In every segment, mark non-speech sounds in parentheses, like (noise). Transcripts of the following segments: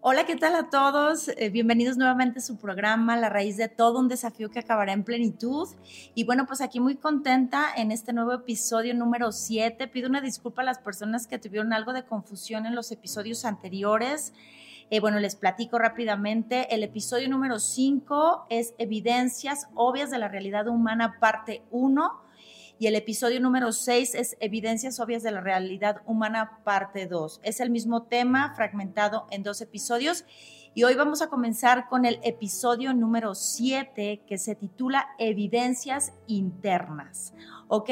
Hola, ¿qué tal a todos? Eh, bienvenidos nuevamente a su programa La raíz de todo, un desafío que acabará en plenitud. Y bueno, pues aquí muy contenta en este nuevo episodio número 7. Pido una disculpa a las personas que tuvieron algo de confusión en los episodios anteriores. Eh, bueno, les platico rápidamente. El episodio número 5 es Evidencias obvias de la realidad humana, parte 1 y el episodio número 6 es Evidencias obvias de la realidad humana, parte 2. Es el mismo tema fragmentado en dos episodios y hoy vamos a comenzar con el episodio número 7 que se titula Evidencias internas. ¿Ok?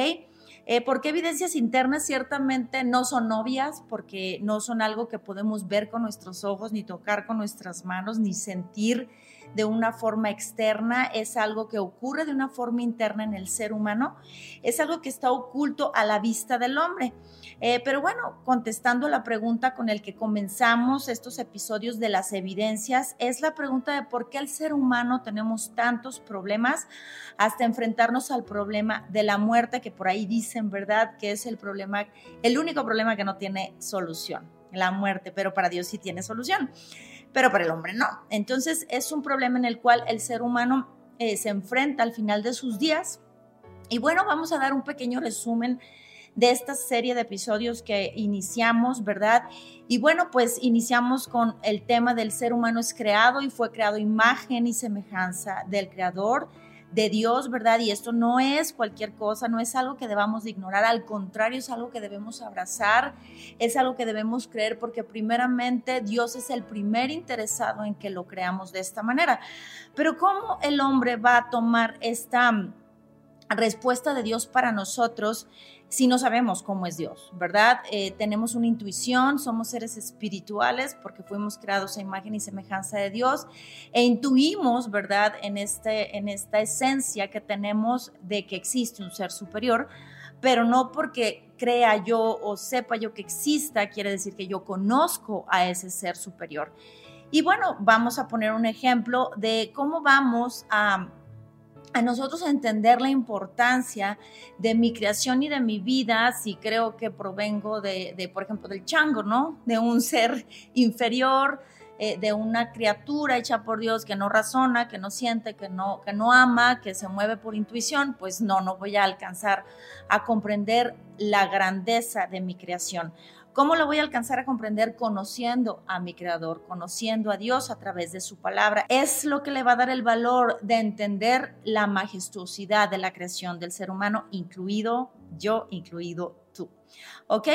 Eh, ¿Por qué evidencias internas? Ciertamente no son obvias porque no son algo que podemos ver con nuestros ojos, ni tocar con nuestras manos, ni sentir de una forma externa, es algo que ocurre de una forma interna en el ser humano, es algo que está oculto a la vista del hombre. Eh, pero bueno, contestando la pregunta con el que comenzamos estos episodios de las evidencias, es la pregunta de por qué el ser humano tenemos tantos problemas hasta enfrentarnos al problema de la muerte, que por ahí dicen, ¿verdad? Que es el problema, el único problema que no tiene solución, la muerte, pero para Dios sí tiene solución pero para el hombre no. Entonces es un problema en el cual el ser humano eh, se enfrenta al final de sus días. Y bueno, vamos a dar un pequeño resumen de esta serie de episodios que iniciamos, ¿verdad? Y bueno, pues iniciamos con el tema del ser humano es creado y fue creado imagen y semejanza del creador de Dios, ¿verdad? Y esto no es cualquier cosa, no es algo que debamos de ignorar, al contrario, es algo que debemos abrazar, es algo que debemos creer porque primeramente Dios es el primer interesado en que lo creamos de esta manera. Pero ¿cómo el hombre va a tomar esta respuesta de Dios para nosotros si no sabemos cómo es Dios, ¿verdad? Eh, tenemos una intuición, somos seres espirituales porque fuimos creados a imagen y semejanza de Dios e intuimos, ¿verdad? En, este, en esta esencia que tenemos de que existe un ser superior, pero no porque crea yo o sepa yo que exista, quiere decir que yo conozco a ese ser superior. Y bueno, vamos a poner un ejemplo de cómo vamos a a nosotros entender la importancia de mi creación y de mi vida, si creo que provengo de, por ejemplo, del chango, ¿no? De un (laughs) ser inferior, eh, de una criatura hecha por Dios que no razona, que no siente, que no, que no ama, que se mueve por intuición, pues no, no voy a alcanzar a comprender la grandeza de mi creación. ¿Cómo lo voy a alcanzar a comprender? Conociendo a mi Creador, conociendo a Dios a través de su palabra. Es lo que le va a dar el valor de entender la majestuosidad de la creación del ser humano, incluido yo, incluido tú. ¿Ok?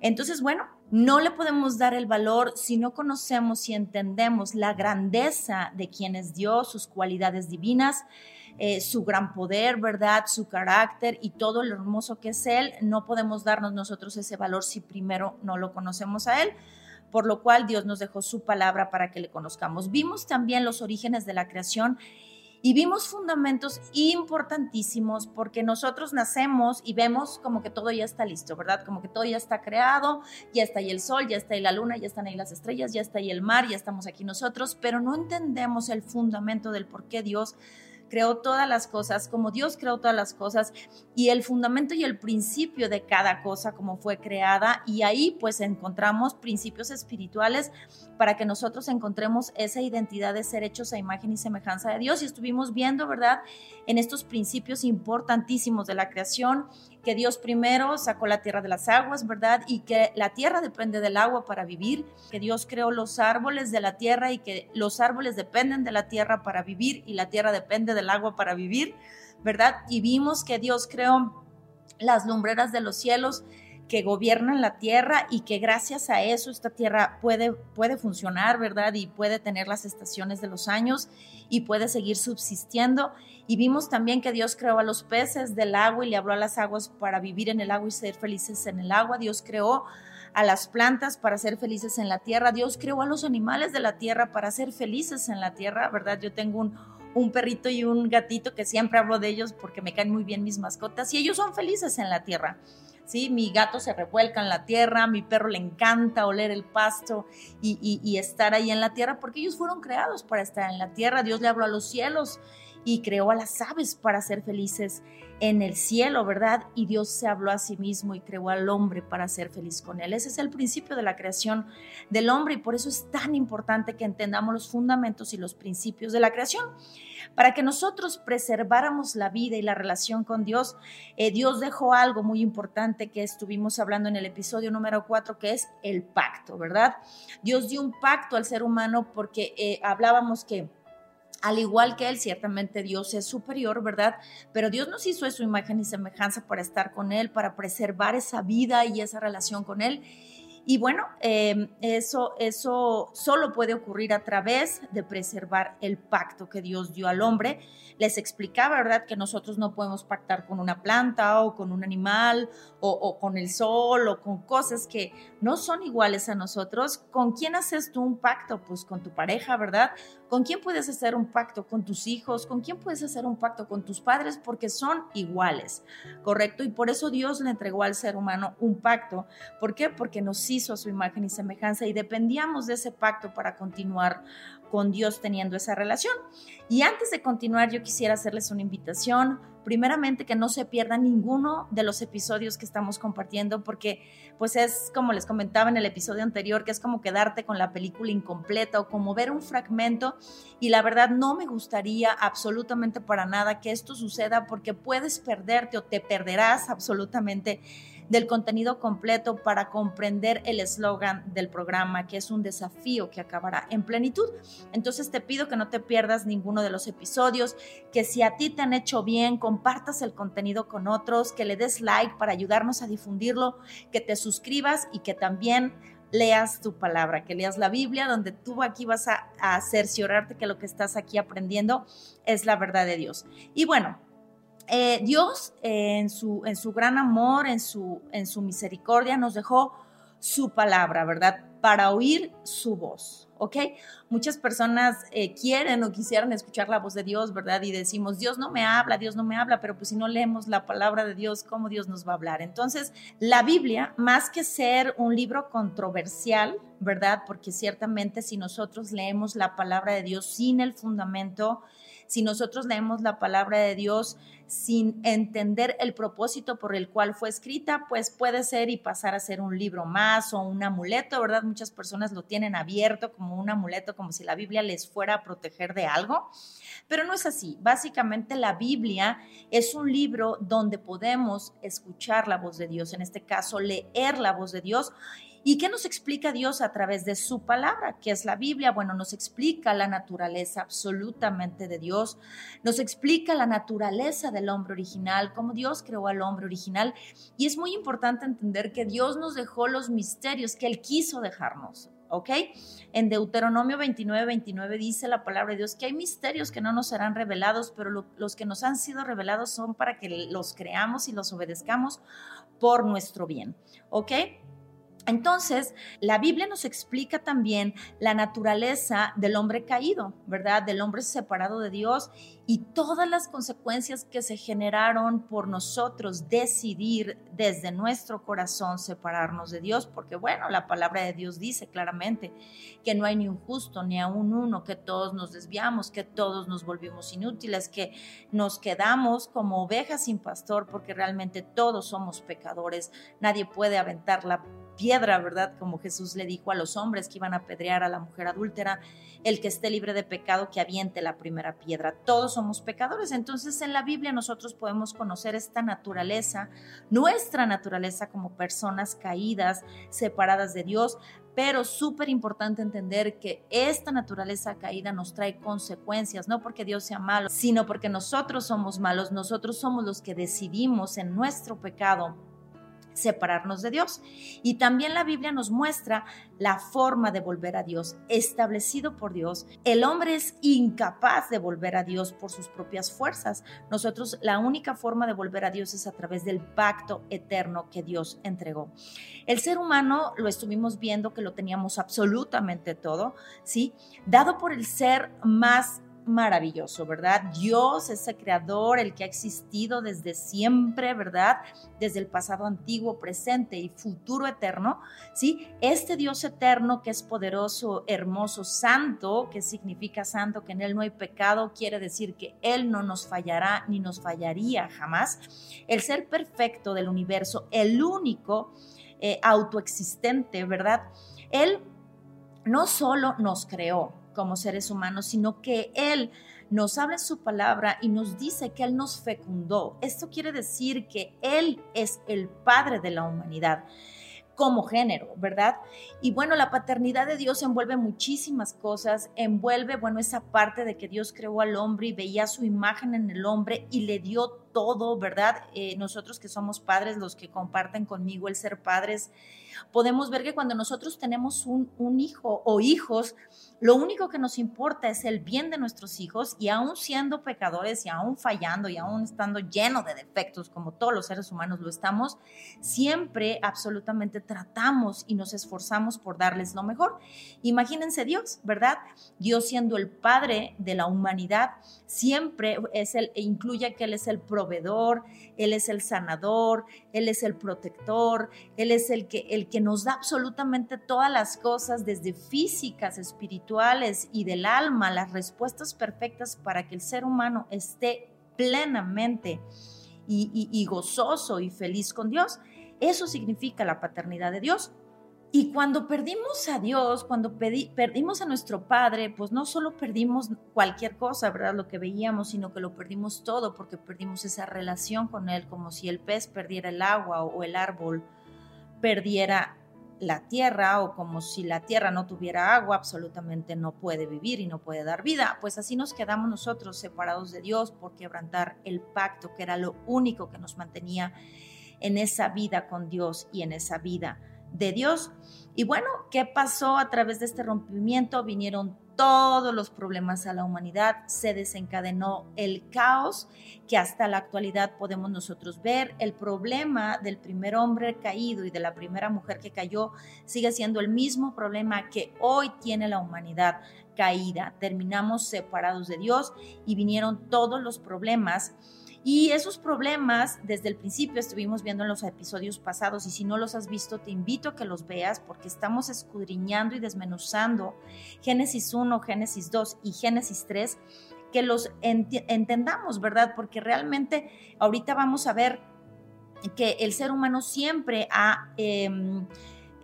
Entonces, bueno, no le podemos dar el valor si no conocemos y entendemos la grandeza de quién es Dios, sus cualidades divinas eh, su gran poder, ¿verdad? Su carácter y todo lo hermoso que es Él, no podemos darnos nosotros ese valor si primero no lo conocemos a Él por lo cual Dios nos dejó su palabra para que le conozcamos. Vimos también los orígenes de la creación y vimos fundamentos importantísimos porque nosotros nacemos y vemos como que todo ya está listo, ¿verdad? Como que todo ya está creado, ya está ahí el sol, ya está ahí la luna, ya están ahí las estrellas, ya está ahí el mar, ya estamos aquí nosotros, pero no entendemos el fundamento del por qué Dios creó todas las cosas, como Dios creó todas las cosas y el fundamento y el principio de cada cosa como fue creada y ahí pues encontramos principios espirituales para que nosotros encontremos esa identidad de ser hechos a imagen y semejanza de Dios y estuvimos viendo, ¿verdad? En estos principios importantísimos de la creación que Dios primero sacó la tierra de las aguas, ¿verdad? Y que la tierra depende del agua para vivir, que Dios creó los árboles de la tierra y que los árboles dependen de la tierra para vivir y la tierra depende del agua para vivir, ¿verdad? Y vimos que Dios creó las lumbreras de los cielos que gobiernan la tierra y que gracias a eso esta tierra puede, puede funcionar, ¿verdad? Y puede tener las estaciones de los años y puede seguir subsistiendo. Y vimos también que Dios creó a los peces del agua y le habló a las aguas para vivir en el agua y ser felices en el agua. Dios creó a las plantas para ser felices en la tierra. Dios creó a los animales de la tierra para ser felices en la tierra, ¿verdad? Yo tengo un, un perrito y un gatito que siempre hablo de ellos porque me caen muy bien mis mascotas y ellos son felices en la tierra. ¿Sí? Mi gato se revuelca en la tierra, mi perro le encanta oler el pasto y, estar ahí en la tierra, porque ellos fueron creados para estar en la tierra. Dios le habló a los cielos y creó a las aves para ser felices en el cielo, ¿verdad? Y Dios se habló a sí mismo y creó al hombre para ser feliz con él. Ese es el principio de la creación del hombre y por eso es tan importante que entendamos los fundamentos y los principios de la creación. Para que nosotros preserváramos la vida y la relación con Dios, eh, Dios dejó algo muy importante que estuvimos hablando en el episodio número 4, que es el pacto, ¿verdad? Dios dio un pacto al ser humano porque eh, hablábamos que al igual que Él, ciertamente Dios es superior, ¿verdad? Pero Dios nos hizo su imagen y semejanza para estar con Él, para preservar esa vida y esa relación con Él. Y bueno, em, eso, eso solo puede ocurrir a través de preservar el pacto que Dios dio al hombre. Les explicaba, ¿verdad?, que nosotros no podemos pactar con una planta o con un animal o, con el sol o con cosas que no son iguales a nosotros. ¿Con quién haces tú un pacto? Pues con tu pareja, ¿verdad? ¿Con quién puedes hacer un pacto? Con tus hijos. ¿Con quién puedes hacer un pacto? Con tus padres, porque son iguales, ¿correcto? Y por eso Dios le entregó al ser humano un pacto. ¿Por qué? Porque nos hizo a su imagen y semejanza y dependíamos de ese pacto para continuar con Dios teniendo esa relación. Y antes de continuar, yo quisiera hacerles una invitación. Primeramente, que no se pierdan ninguno de los episodios que estamos compartiendo, porque pues es como les comentaba en el episodio anterior, que es como quedarte con la película incompleta o como ver un fragmento. Y la verdad no me gustaría absolutamente para nada que esto suceda porque puedes perderte o te perderás absolutamente del contenido completo para comprender el eslogan del programa, que es un desafío que acabará en plenitud. Entonces te pido que no te pierdas ninguno de los episodios, que si a ti te han hecho bien, compartas el contenido con otros, que le des like para ayudarnos a difundirlo, que te suscribas y que también leas tu palabra, que leas la Biblia, donde tú aquí vas a, a cerciorarte que lo que estás aquí aprendiendo es la verdad de Dios. Y bueno, eh, Dios eh, en, su, en su gran amor, en su, en su misericordia, nos dejó su palabra, ¿verdad? Para oír su voz, ¿ok? Muchas personas eh, quieren o quisieran escuchar la voz de Dios, ¿verdad? Y decimos, Dios no me habla, Dios no me habla, pero pues si no leemos la palabra de Dios, ¿cómo Dios nos va a hablar? Entonces, la Biblia, más que ser un libro controversial, ¿verdad? Porque ciertamente si nosotros leemos la palabra de Dios sin el fundamento, si nosotros leemos la palabra de Dios sin entender el propósito por el cual fue escrita, pues puede ser y pasar a ser un libro más o un amuleto, ¿verdad? Muchas personas lo tienen abierto como un amuleto, como si la Biblia les fuera a proteger de algo, pero no es así. Básicamente la Biblia es un libro donde podemos escuchar la voz de Dios, en este caso leer la voz de Dios ¿Y qué nos explica Dios a través de su palabra, que es la Biblia? Bueno, nos explica la naturaleza absolutamente de Dios, nos explica la naturaleza del hombre original, cómo Dios creó al hombre original. Y es muy importante entender que Dios nos dejó los misterios que Él quiso dejarnos. ¿ok? En Deuteronomio 29, 29 dice la palabra de Dios que hay misterios que no nos serán revelados, pero los que nos han sido revelados son para que los creamos y los obedezcamos por nuestro bien, ¿ok? Entonces, la Biblia nos explica también la naturaleza del hombre caído, ¿verdad? Del hombre separado de Dios y todas las consecuencias que se generaron por nosotros decidir desde nuestro corazón separarnos de Dios, porque bueno, la palabra de Dios dice claramente que no hay ni un justo ni aún uno, que todos nos desviamos, que todos nos volvimos inútiles, que nos quedamos como ovejas sin pastor, porque realmente todos somos pecadores, nadie puede aventar la piedra, ¿verdad? Como Jesús le dijo a los hombres que iban a apedrear a la mujer adúltera, el que esté libre de pecado, que aviente la primera piedra. Todos somos pecadores. Entonces en la Biblia nosotros podemos conocer esta naturaleza, nuestra naturaleza como personas caídas, separadas de Dios, pero súper importante entender que esta naturaleza caída nos trae consecuencias, no porque Dios sea malo, sino porque nosotros somos malos, nosotros somos los que decidimos en nuestro pecado separarnos de Dios. Y también la Biblia nos muestra la forma de volver a Dios, establecido por Dios. El hombre es incapaz de volver a Dios por sus propias fuerzas. Nosotros la única forma de volver a Dios es a través del pacto eterno que Dios entregó. El ser humano lo estuvimos viendo que lo teníamos absolutamente todo, ¿sí? Dado por el ser más maravilloso, ¿verdad? Dios, ese creador, el que ha existido desde siempre, ¿verdad? Desde el pasado antiguo, presente y futuro eterno, ¿sí? Este Dios eterno que es poderoso, hermoso, santo, que significa santo, que en Él no hay pecado, quiere decir que Él no nos fallará ni nos fallaría jamás. El ser perfecto del universo, el único eh, autoexistente, ¿verdad? Él no solo nos creó, como seres humanos, sino que Él nos habla en su palabra y nos dice que Él nos fecundó. Esto quiere decir que Él es el Padre de la humanidad como género, ¿verdad? Y bueno, la paternidad de Dios envuelve muchísimas cosas, envuelve, bueno, esa parte de que Dios creó al hombre y veía su imagen en el hombre y le dio todo, ¿verdad? Eh, nosotros que somos padres, los que comparten conmigo el ser padres, podemos ver que cuando nosotros tenemos un, hijo o hijos, lo único que nos importa es el bien de nuestros hijos y aún siendo pecadores y aún fallando y aún estando lleno de defectos como todos los seres humanos lo estamos, siempre absolutamente tratamos y nos esforzamos por darles lo mejor. Imagínense Dios, ¿verdad? Dios siendo el Padre de la humanidad, siempre es el, incluye que Él es el proveedor, Él es el sanador, Él es el protector, Él es el que, el que nos da absolutamente todas las cosas, desde físicas, espirituales, y del alma, las respuestas perfectas para que el ser humano esté plenamente y, gozoso y feliz con Dios. Eso significa la paternidad de Dios. Y cuando perdimos a Dios, cuando perdimos a nuestro Padre, pues no solo perdimos cualquier cosa, ¿verdad? Lo que veíamos, sino que lo perdimos todo porque perdimos esa relación con Él, como si el pez perdiera el agua o el árbol perdiera la tierra o como si la tierra no tuviera agua, absolutamente no puede vivir y no puede dar vida. Pues así nos quedamos nosotros separados de Dios por quebrantar el pacto, que era lo único que nos mantenía en esa vida con Dios y en esa vida de Dios. Y bueno, ¿qué pasó a través de este rompimiento? Vinieron todos los problemas a la humanidad, se desencadenó el caos que hasta la actualidad podemos nosotros ver. El problema del primer hombre caído y de la primera mujer que cayó sigue siendo el mismo problema que hoy tiene la humanidad caída. Terminamos separados de Dios y vinieron todos los problemas y esos problemas, desde el principio estuvimos viendo en los episodios pasados, y si no los has visto, te invito a que los veas porque estamos escudriñando y desmenuzando Génesis 1, Génesis 2 y Génesis 3, que los entendamos, ¿verdad? Porque realmente ahorita vamos a ver que el ser humano siempre ha em,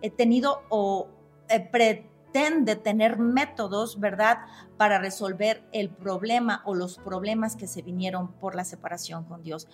eh, tenido o eh, pretende tener métodos, ¿verdad?, para resolver el problema o los problemas que se vinieron por la separación con Dios.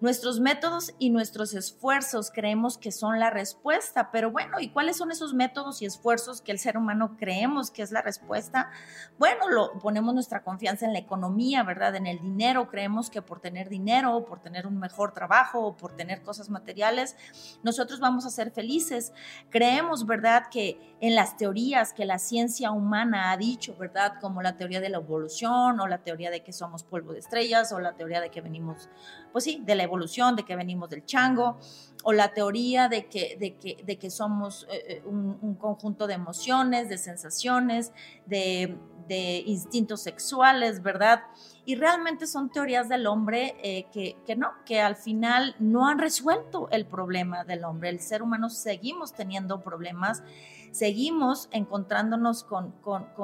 Nuestros métodos y nuestros esfuerzos creemos que son la respuesta, pero bueno, ¿y cuáles son esos métodos y esfuerzos que el ser humano creemos que es la respuesta? Bueno, lo ponemos nuestra confianza en la economía, ¿verdad? En el dinero, creemos que por tener dinero, por tener un mejor trabajo o por tener cosas materiales, nosotros vamos a ser felices. Creemos, ¿verdad? Que en las teorías que la ciencia humana ha dicho, ¿verdad? Como la teoría de la evolución o la teoría de que somos polvo de estrellas o la teoría de que venimos, pues sí, de la evolución, de que venimos del chango o la teoría de que, de que, de que somos eh, eh, un, conjunto de emociones, de sensaciones, de, de instintos sexuales, ¿verdad? Y realmente son teorías del hombre eh, que, que, no, que al final no han resuelto el problema del hombre. El ser humano seguimos teniendo problemas seguimos encontrándonos con,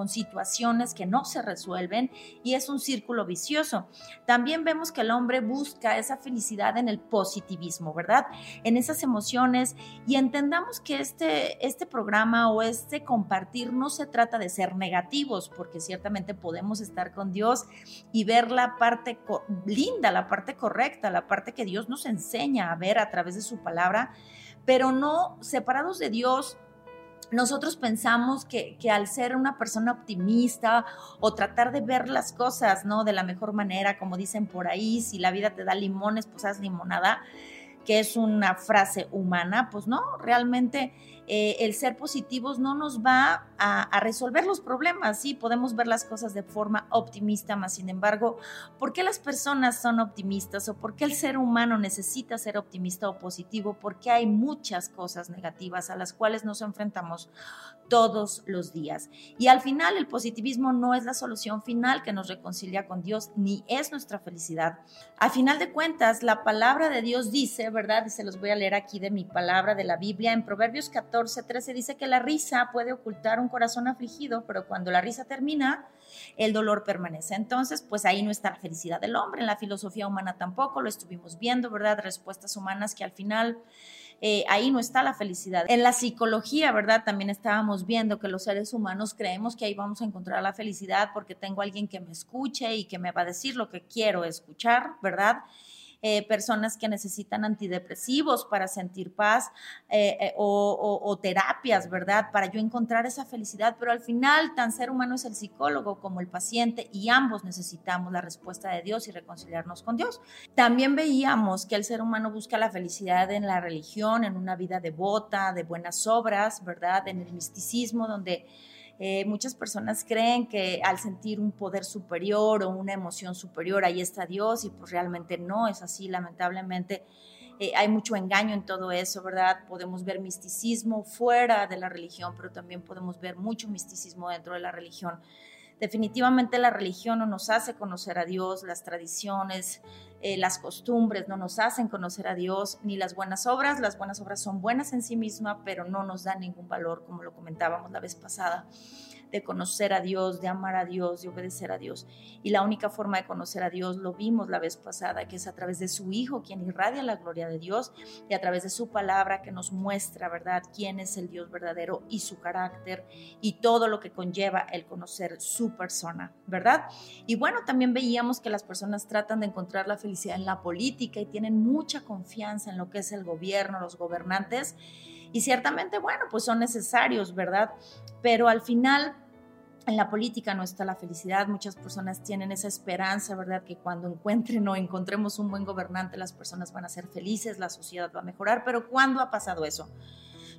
situaciones que no se resuelven y es un círculo vicioso. También vemos que el hombre busca esa felicidad en el positivismo, ¿verdad? En esas emociones y entendamos que este, este programa o este compartir no se trata de ser negativos, porque ciertamente podemos estar con Dios y ver la parte linda, la parte correcta, la parte que Dios nos enseña a ver a través de su palabra, pero no separados de Dios nosotros pensamos que, al ser una persona optimista o tratar de ver las cosas, ¿no? De la mejor manera, como dicen por ahí, si la vida te da limones, pues haz limonada. que es una frase humana, pues no, realmente eh, el ser positivos no nos va a, resolver los problemas, sí, podemos ver las cosas de forma optimista, más sin embargo, ¿por qué las personas son optimistas o por qué el ser humano necesita ser optimista o positivo? Porque hay muchas cosas negativas a las cuales nos enfrentamos todos los días. Y al final el positivismo no es la solución final que nos reconcilia con Dios, ni es nuestra felicidad. A final de cuentas, la palabra de Dios dice, ¿verdad? Se los voy a leer aquí de mi palabra de la Biblia, en Proverbios 14, 13 dice que la risa puede ocultar un corazón afligido, pero cuando la risa termina, el dolor permanece. Entonces, pues ahí no está la felicidad del hombre, en la filosofía humana tampoco, lo estuvimos viendo, ¿verdad? Respuestas humanas que al final eh, ahí no está la felicidad. En la psicología, ¿verdad? También estábamos viendo que los seres humanos creemos que ahí vamos a encontrar la felicidad porque tengo alguien que me escuche y que me va a decir lo que quiero escuchar, ¿verdad? Eh, personas que necesitan antidepresivos para sentir paz eh, eh, o, terapias, ¿verdad? Para yo encontrar esa felicidad, pero al final tan ser humano es el psicólogo como el paciente y ambos necesitamos la respuesta de Dios y reconciliarnos con Dios. También veíamos que el ser humano busca la felicidad en la religión, en una vida devota, de buenas obras, ¿verdad? En el misticismo, donde eh, muchas personas creen que al sentir un poder superior o una emoción superior, ahí está Dios y pues realmente no es así, lamentablemente. Eh, hay mucho engaño en todo eso, ¿verdad? Podemos ver misticismo fuera de la religión, pero también podemos ver mucho misticismo dentro de la religión. Definitivamente la religión no nos hace conocer a Dios, las tradiciones, eh, las costumbres no nos hacen conocer a Dios, ni las buenas obras. Las buenas obras son buenas en sí mismas, pero no nos dan ningún valor, como lo comentábamos la vez pasada de conocer a Dios, de amar a Dios, de obedecer a Dios. Y la única forma de conocer a Dios, lo vimos la vez pasada, que es a través de su Hijo, quien irradia la gloria de Dios, y a través de su palabra que nos muestra, ¿verdad?, quién es el Dios verdadero y su carácter y todo lo que conlleva el conocer su persona, ¿verdad? Y bueno, también veíamos que las personas tratan de encontrar la felicidad en la política y tienen mucha confianza en lo que es el gobierno, los gobernantes. Y ciertamente, bueno, pues son necesarios, ¿verdad? Pero al final en la política no está la felicidad. Muchas personas tienen esa esperanza, ¿verdad? Que cuando encuentren o encontremos un buen gobernante, las personas van a ser felices, la sociedad va a mejorar. Pero ¿cuándo ha pasado eso?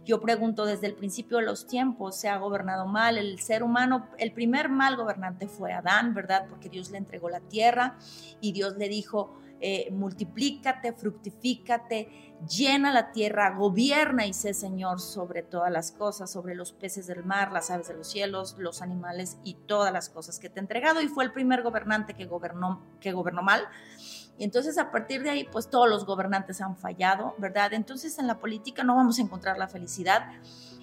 Yo pregunto, desde el principio de los tiempos se ha gobernado mal. El ser humano, el primer mal gobernante fue Adán, ¿verdad? Porque Dios le entregó la tierra y Dios le dijo, eh, multiplícate, fructifícate, llena la tierra, gobierna y sé Señor sobre todas las cosas, sobre los peces del mar, las aves de los cielos, los animales y todas las cosas que te he entregado. Y fue el primer gobernante que gobernó, que gobernó mal. Y entonces a partir de ahí, pues todos los gobernantes han fallado, ¿verdad? Entonces en la política no vamos a encontrar la felicidad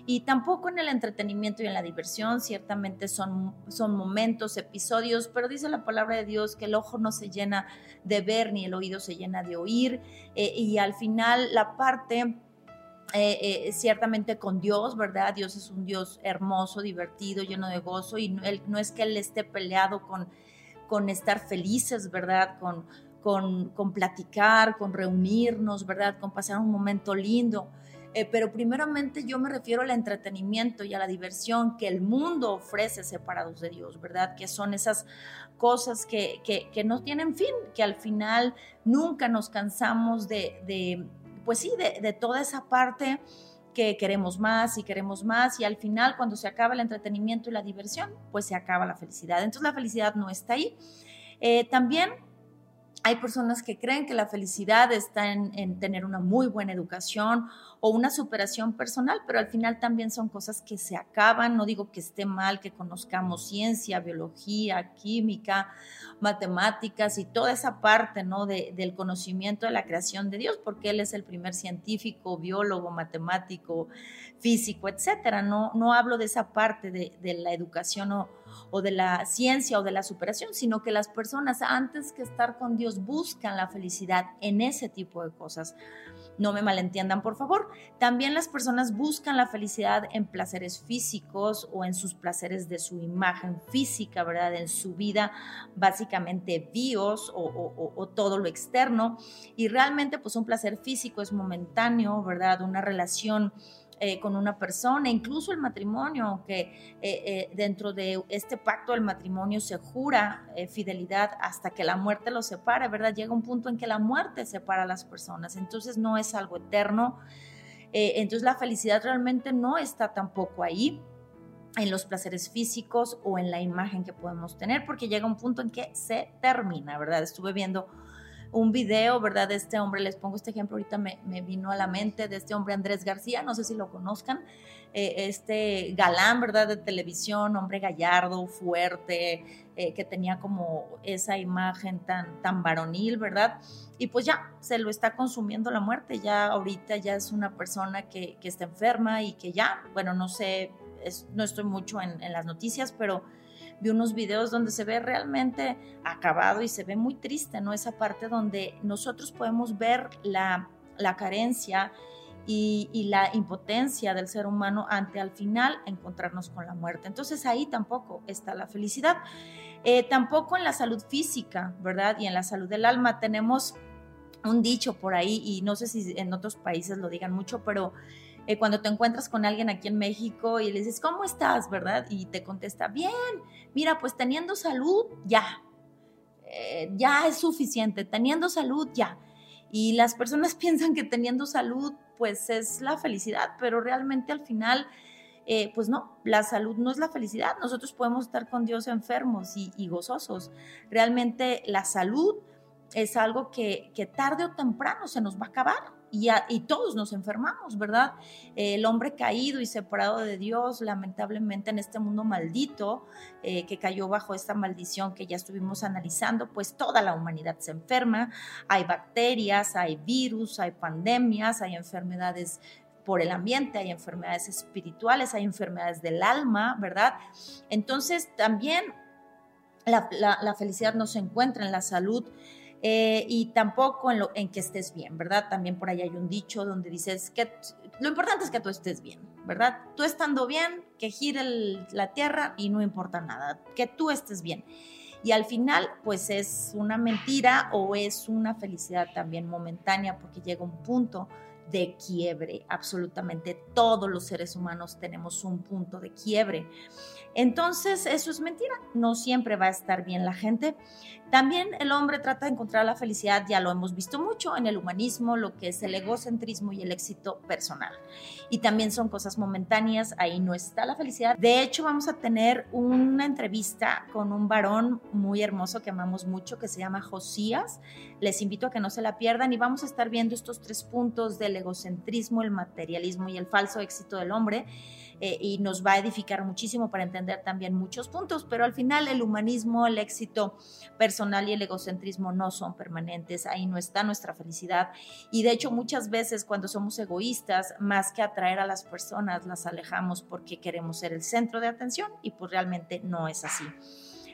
y tampoco en el entretenimiento y en la diversión, ciertamente son, son momentos, episodios, pero dice la palabra de Dios que el ojo no se llena de ver ni el oído se llena de oír eh, y al final la parte... Eh, eh, ciertamente con Dios, ¿verdad? Dios es un Dios hermoso, divertido, lleno de gozo y no, no es que Él esté peleado con, con estar felices, ¿verdad? Con, con, con platicar, con reunirnos, ¿verdad? Con pasar un momento lindo. Eh, pero primeramente yo me refiero al entretenimiento y a la diversión que el mundo ofrece separados de Dios, ¿verdad? Que son esas cosas que, que, no tienen fin, que al final nunca nos cansamos de, de pues sí, de, de toda esa parte que queremos más y queremos más y al final cuando se acaba el entretenimiento y la diversión, pues se acaba la felicidad. Entonces la felicidad no está ahí. Eh, también hay personas que creen que la felicidad está en, tener una muy buena educación o una superación personal, pero al final también son cosas que se acaban. No digo que esté mal que conozcamos ciencia, biología, química, matemáticas y toda esa parte ¿no? del conocimiento de la creación de Dios, porque Él es el primer científico, biólogo, matemático, físico, etcétera. No, no hablo de esa parte de, de la educación o o de la ciencia o de la superación, sino que las personas antes que estar con Dios buscan la felicidad en ese tipo de cosas. No me malentiendan, por favor. También las personas buscan la felicidad en placeres físicos o en sus placeres de su imagen física, ¿verdad? En su vida, básicamente bios o, o todo lo externo. Y realmente, pues un placer físico es momentáneo, ¿verdad? Una relación eh, con una persona, incluso el matrimonio, que eh, dentro de este pacto del matrimonio se jura fidelidad hasta que la muerte los separe, ¿verdad? Llega un punto en que la muerte separa a las personas, entonces no es algo eterno, entonces la felicidad realmente no está tampoco ahí en los placeres físicos o en la imagen que podemos tener, porque llega un punto en que se termina, ¿verdad? Estuve viendo un video, ¿verdad? De este hombre, les pongo este ejemplo, ahorita me, vino a la mente, de este hombre Andrés García, no sé si lo conozcan, eh, este galán, ¿verdad? De televisión, hombre gallardo, fuerte, eh, que tenía como esa imagen tan, tan varonil, ¿verdad? Y pues ya, se lo está consumiendo la muerte, ya ahorita ya es una persona que, está enferma y que ya, bueno, no sé, no estoy mucho en las noticias, pero vi unos videos donde se ve realmente acabado y se ve muy triste, ¿no? Esa parte donde nosotros podemos ver la, carencia y, la impotencia del ser humano ante al final encontrarnos con la muerte. Entonces ahí tampoco está la felicidad. Eh, tampoco en la salud física, ¿verdad? Y en la salud del alma tenemos un dicho por ahí, y no sé si en otros países lo digan mucho, pero eh, cuando te encuentras con alguien aquí en México y le dices, ¿cómo estás? ¿Verdad? Y te contesta, bien, mira, pues teniendo salud, ya, eh, ya es suficiente, teniendo salud, ya. Y las personas (laughs) piensan que teniendo salud, pues es la felicidad, pero realmente al final, eh, pues no, la salud no es la felicidad. Nosotros podemos estar con Dios enfermos y, gozosos. Realmente la salud es algo que, que tarde o temprano se nos va a acabar y, todos nos enfermamos, ¿verdad? el hombre caído y separado de Dios, lamentablemente en este mundo maldito, eh, que cayó bajo esta maldición que ya estuvimos analizando, pues toda la humanidad se enferma, hay bacterias, hay virus, hay pandemias, hay enfermedades por el ambiente, hay enfermedades espirituales, hay enfermedades del alma, ¿verdad? Entonces también la, la felicidad no se encuentra en la salud eh, y tampoco en, lo, en que estés bien, ¿verdad? También por ahí hay un dicho donde dices que lo importante es que tú estés bien, ¿verdad? Tú estando bien, que gire la tierra y no importa nada, que tú estés bien. Y al final, pues es una mentira o es una felicidad también momentánea porque llega un punto de quiebre. Absolutamente todos los seres humanos tenemos un punto de quiebre. Entonces, eso es mentira. No siempre va a estar bien la gente. También el hombre trata de encontrar la felicidad, ya lo hemos visto mucho en el humanismo, lo que es el egocentrismo y el éxito personal. Y también son cosas momentáneas, ahí no está la felicidad. De hecho, vamos a tener una entrevista con un varón muy hermoso que amamos mucho, que se llama Josías. Les invito a que no se la pierdan y vamos a estar viendo estos tres puntos del egocentrismo, el materialismo y el falso éxito del hombre eh, y nos va a edificar muchísimo para entender también muchos puntos, pero al final el humanismo, el éxito personal y el egocentrismo no son permanentes, ahí no está nuestra felicidad y de hecho muchas veces cuando somos egoístas, más que atraer a las personas, las alejamos porque queremos ser el centro de atención y pues realmente no es así.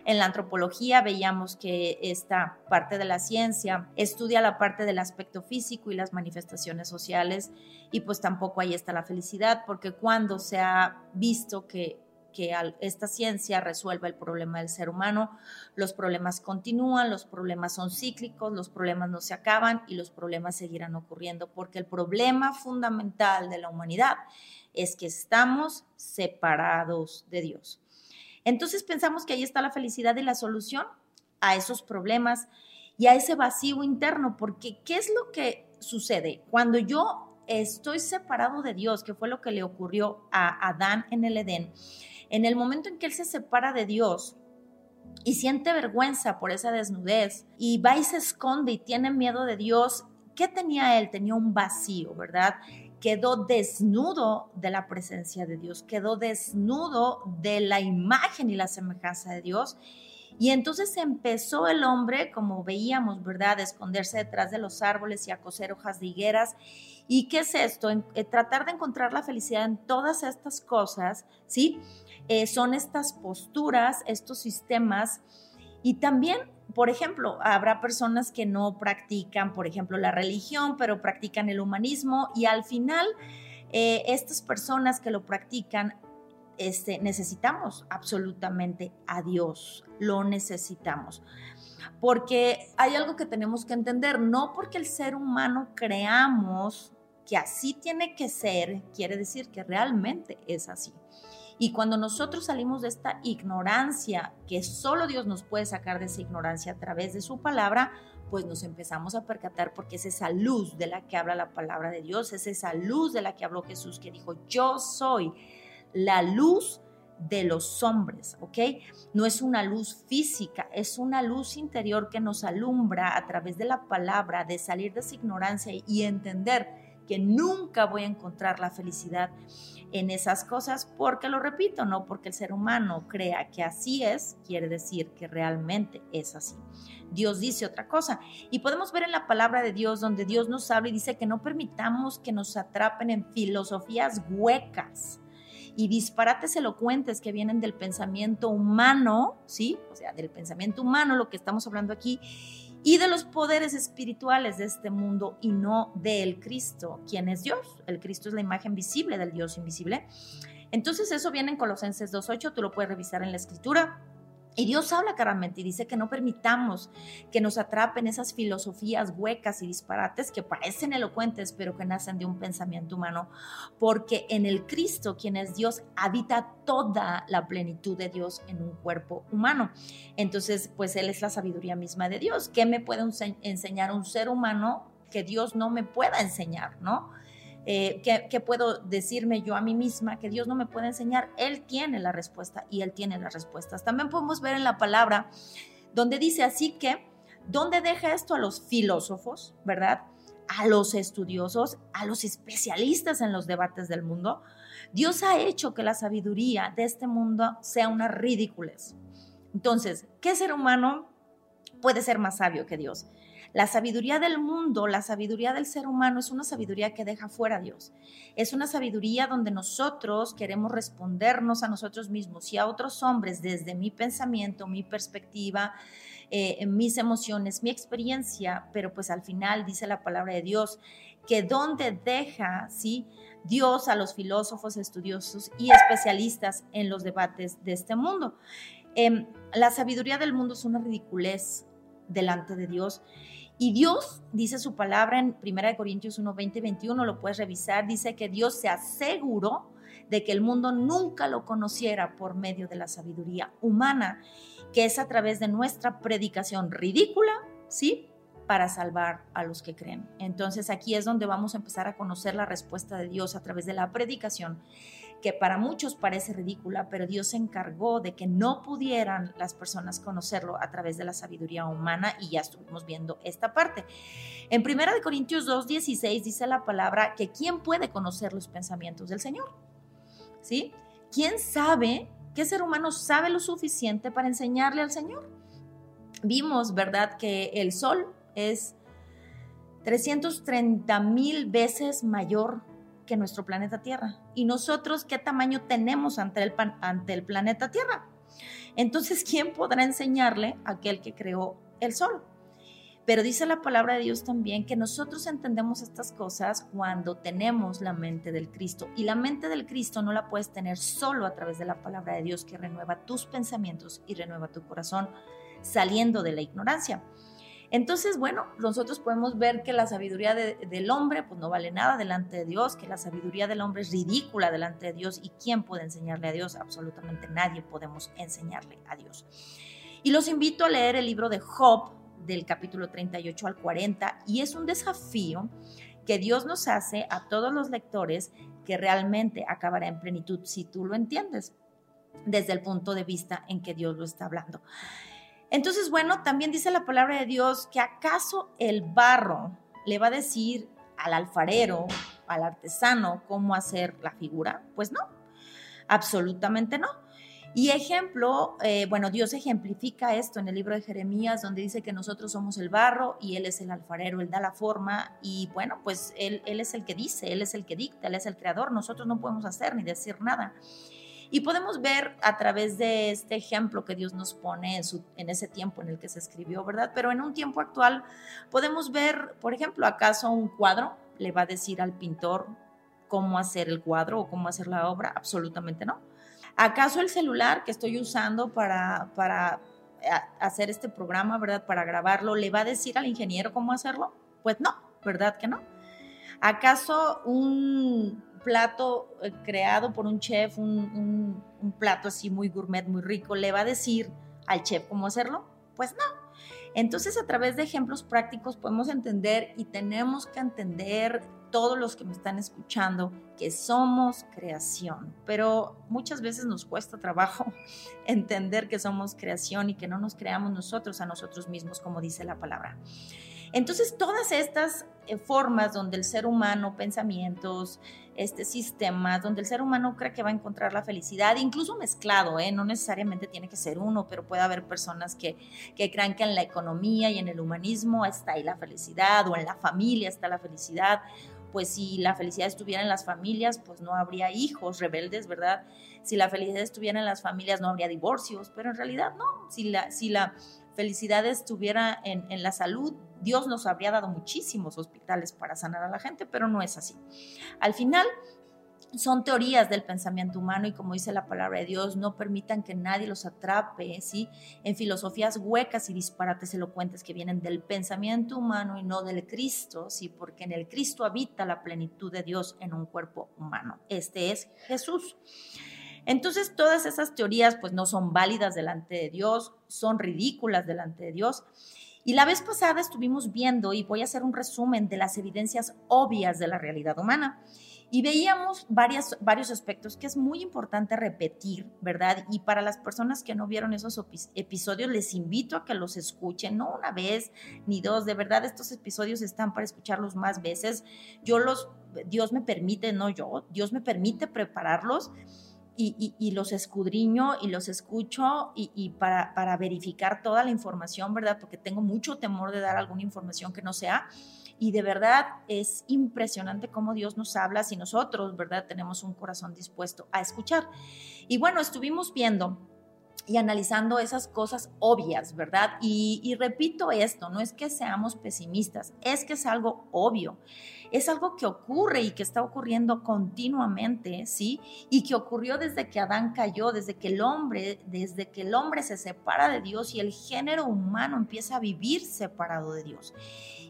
En la antropología veíamos que esta parte de la ciencia estudia la parte del aspecto físico y las manifestaciones sociales y pues tampoco ahí está la felicidad porque cuando se ha visto que que esta ciencia resuelva el problema del ser humano. Los problemas continúan, los problemas son cíclicos, los problemas no se acaban y los problemas seguirán ocurriendo porque el problema fundamental de la humanidad es que estamos separados de Dios. Entonces pensamos que ahí está la felicidad y la solución a esos problemas y a ese vacío interno, porque ¿qué es lo que sucede? Cuando yo estoy separado de Dios, que fue lo que le ocurrió a Adán en el Edén, en el momento en que él se separa de Dios, y siente vergüenza por esa desnudez y va y se esconde y tiene miedo de Dios, ¿qué tenía él? Tenía un vacío, ¿verdad? quedó desnudo de la presencia de Dios, quedó desnudo de la imagen y la semejanza de Dios. Y entonces empezó el hombre, como veíamos, ¿verdad?, a esconderse detrás de los árboles y a coser hojas de higueras. ¿Y qué es esto? Eh, tratar de encontrar la felicidad en todas estas cosas, ¿sí? Eh, son estas posturas, estos sistemas. Y también por ejemplo, habrá personas que no practican, por ejemplo, la religión, pero practican el humanismo y al final eh, estas personas que lo practican, este, necesitamos absolutamente a Dios, lo necesitamos. Porque hay algo que tenemos que entender, no porque el ser humano creamos que así tiene que ser, quiere decir que realmente es así. Y cuando nosotros salimos de esta ignorancia, que solo Dios nos puede sacar de esa ignorancia a través de su palabra, pues nos empezamos a percatar porque es esa luz de la que habla la palabra de Dios, es esa luz de la que habló Jesús que dijo, yo soy la luz de los hombres, ¿ok? No es una luz física, es una luz interior que nos alumbra a través de la palabra, de salir de esa ignorancia y entender que nunca voy a encontrar la felicidad en esas cosas, porque lo repito, no porque el ser humano crea que así es, quiere decir que realmente es así. Dios dice otra cosa. Y podemos ver en la palabra de Dios donde Dios nos habla y dice que no permitamos que nos atrapen en filosofías huecas y disparates elocuentes que vienen del pensamiento humano, ¿sí? O sea, del pensamiento humano, lo que estamos hablando aquí, y de los poderes espirituales de este mundo y no del Cristo, quien es Dios. El Cristo es la imagen visible del Dios invisible. Entonces eso viene en Colosenses 2.8, tú lo puedes revisar en la escritura. Y Dios habla claramente y dice que no permitamos que nos atrapen esas filosofías huecas y disparates que parecen elocuentes, pero que nacen de un pensamiento humano, porque en el Cristo, quien es Dios, habita toda la plenitud de Dios en un cuerpo humano. Entonces, pues Él es la sabiduría misma de Dios. ¿Qué me puede enseñar un ser humano que Dios no me pueda enseñar, no? Eh, ¿qué, puedo decirme yo a mí misma que Dios no me puede enseñar? Él tiene la respuesta y Él tiene las respuestas. También podemos ver en la palabra donde dice así que, ¿dónde deja esto a los filósofos, verdad? A los estudiosos, a los especialistas en los debates del mundo. Dios ha hecho que la sabiduría de este mundo sea una ridiculez. Entonces, ¿qué ser humano puede ser más sabio que Dios? La sabiduría del mundo, la sabiduría del ser humano es una sabiduría que deja fuera a Dios. Es una sabiduría donde nosotros queremos respondernos a nosotros mismos y a otros hombres desde mi pensamiento, mi perspectiva, eh, mis emociones, mi experiencia, pero pues al final dice la palabra de Dios que donde deja, ¿sí? Dios a los filósofos, estudiosos y especialistas en los debates de este mundo. Em, la sabiduría del mundo es una ridiculez delante de Dios y Dios, dice su palabra en 1 Corintios 1, 20, 21, lo puedes revisar, dice que Dios se aseguró de que el mundo nunca lo conociera por medio de la sabiduría humana, que es a través de nuestra predicación ridícula, ¿sí? Para salvar a los que creen. Entonces aquí es donde vamos a empezar a conocer la respuesta de Dios a través de la predicación que para muchos parece ridícula, pero Dios se encargó de que no pudieran las personas conocerlo a través de la sabiduría humana y ya estuvimos viendo esta parte. En 1 Corintios 2.16 dice la palabra que ¿quién puede conocer los pensamientos del Señor? ¿Sí? ¿Quién sabe, qué ser humano sabe lo suficiente para enseñarle al Señor? Vimos, ¿verdad?, que el sol es 330 mil veces mayor que nuestro planeta Tierra. ¿Y nosotros qué tamaño tenemos ante el, ante el planeta Tierra? Entonces, ¿quién podrá enseñarle a aquel que creó el sol? Pero dice la palabra de Dios también que nosotros entendemos estas cosas cuando tenemos la mente del Cristo. Y la mente del Cristo no la puedes tener solo a través de la palabra de Dios que renueva tus pensamientos y renueva tu corazón saliendo de la ignorancia. Entonces, bueno, nosotros podemos ver que la sabiduría del hombre pues no vale nada delante de Dios, que la sabiduría del hombre es ridícula delante de Dios y ¿quién puede enseñarle a Dios? Absolutamente nadie podemos enseñarle a Dios. Y los invito a leer el libro de Job del capítulo 38 al 40 y es un desafío que Dios nos hace a todos los lectores que realmente acabará en plenitud si tú lo entiendes desde el punto de vista en que Dios lo está hablando. Entonces, bueno, también dice la palabra de Dios que acaso el barro le va a decir al alfarero, al artesano, cómo hacer la figura. Pues no, absolutamente no. Y ejemplo, eh, bueno, Dios ejemplifica esto en el libro de Jeremías, donde dice que nosotros somos el barro y Él es el alfarero, Él da la forma y bueno, pues Él, él es el que dice, Él es el que dicta, Él es el creador, nosotros no podemos hacer ni decir nada. Y podemos ver a través de este ejemplo que Dios nos pone en, su, en ese tiempo en el que se escribió, ¿verdad? Pero en un tiempo actual podemos ver, por ejemplo, acaso un cuadro le va a decir al pintor cómo hacer el cuadro o cómo hacer la obra, absolutamente no. ¿Acaso el celular que estoy usando para, para eh, hacer este programa, ¿verdad? Para grabarlo, le va a decir al ingeniero cómo hacerlo? Pues no, ¿verdad que no? ¿Acaso un plato eh, creado por un chef, un, un, plato así muy gourmet, muy rico, le va a decir al chef cómo hacerlo? Pues no. Entonces, a través de ejemplos prácticos podemos entender y tenemos que entender todos los que me están escuchando que somos creación, pero muchas veces nos cuesta trabajo (laughs) entender que somos creación y que no nos creamos nosotros a nosotros mismos, como dice la palabra. Entonces, todas estas eh, formas donde el ser humano, pensamientos, este sistemas, donde el ser humano cree que va a encontrar la felicidad, incluso mezclado, ¿eh? no necesariamente tiene que ser uno, pero puede haber personas que, que crean que en la economía y en el humanismo está ahí la felicidad, o en la familia está la felicidad, pues si la felicidad estuviera en las familias, pues no habría hijos rebeldes, ¿verdad? Si la felicidad estuviera en las familias, no habría divorcios, pero en realidad no. Si la, si la felicidad estuviera en, en la salud, Dios nos habría dado muchísimos hospitales para sanar a la gente, pero no es así. Al final, son teorías del pensamiento humano y como dice la palabra de Dios, no permitan que nadie los atrape, ¿sí? En filosofías huecas y disparates elocuentes que vienen del pensamiento humano y no del Cristo, ¿sí? Porque en el Cristo habita la plenitud de Dios en un cuerpo humano. Este es Jesús. Entonces, todas esas teorías pues no son válidas delante de Dios, son ridículas delante de Dios. Y la vez pasada estuvimos viendo, y voy a hacer un resumen de las evidencias obvias de la realidad humana. Y veíamos varias, varios aspectos que es muy importante repetir, ¿verdad? Y para las personas que no vieron esos episodios, les invito a que los escuchen, no una vez ni dos, de verdad estos episodios están para escucharlos más veces. Yo los, Dios me permite, no yo, Dios me permite prepararlos y, los escudriño y los escucho y, para, para, verificar toda la información, ¿verdad? Porque tengo mucho temor de dar alguna información que no sea. Y de verdad es impresionante cómo Dios nos habla si nosotros, ¿verdad? Tenemos un corazón dispuesto a escuchar. Y bueno, estuvimos viendo y analizando esas cosas obvias, ¿verdad? Y, y repito esto, no es que seamos pesimistas, es que es algo obvio es algo que ocurre y que está ocurriendo continuamente, ¿sí? Y que ocurrió desde que Adán cayó, desde que el hombre, desde que el hombre se separa de Dios y el género humano empieza a vivir separado de Dios.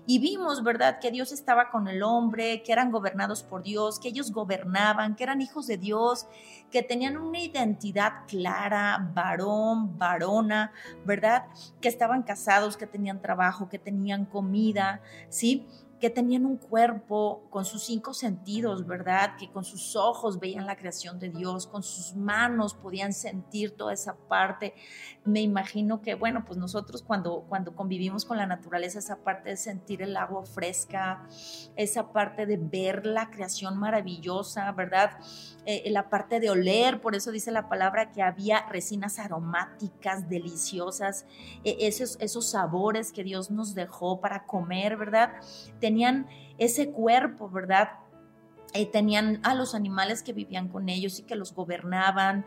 Y vimos, ¿verdad?, que Dios estaba con el hombre, que eran gobernados por Dios, que ellos gobernaban, que eran hijos de Dios, que tenían una identidad clara, varón, varona, ¿verdad? Que estaban casados, que tenían trabajo, que tenían comida, ¿sí? Que tenían un cuerpo con sus cinco sentidos, ¿verdad? Que con sus ojos veían la creación de Dios, con sus manos podían sentir toda esa parte. Me imagino que, bueno, pues nosotros cuando, cuando convivimos con la naturaleza, esa parte de sentir el agua fresca, esa parte de ver la creación maravillosa, ¿verdad? Eh, la parte de oler, por eso dice la palabra que había resinas aromáticas, deliciosas, eh, esos, esos sabores que Dios nos dejó para comer, ¿verdad? Tenían ese cuerpo, ¿verdad? Eh, tenían a los animales que vivían con ellos y que los gobernaban,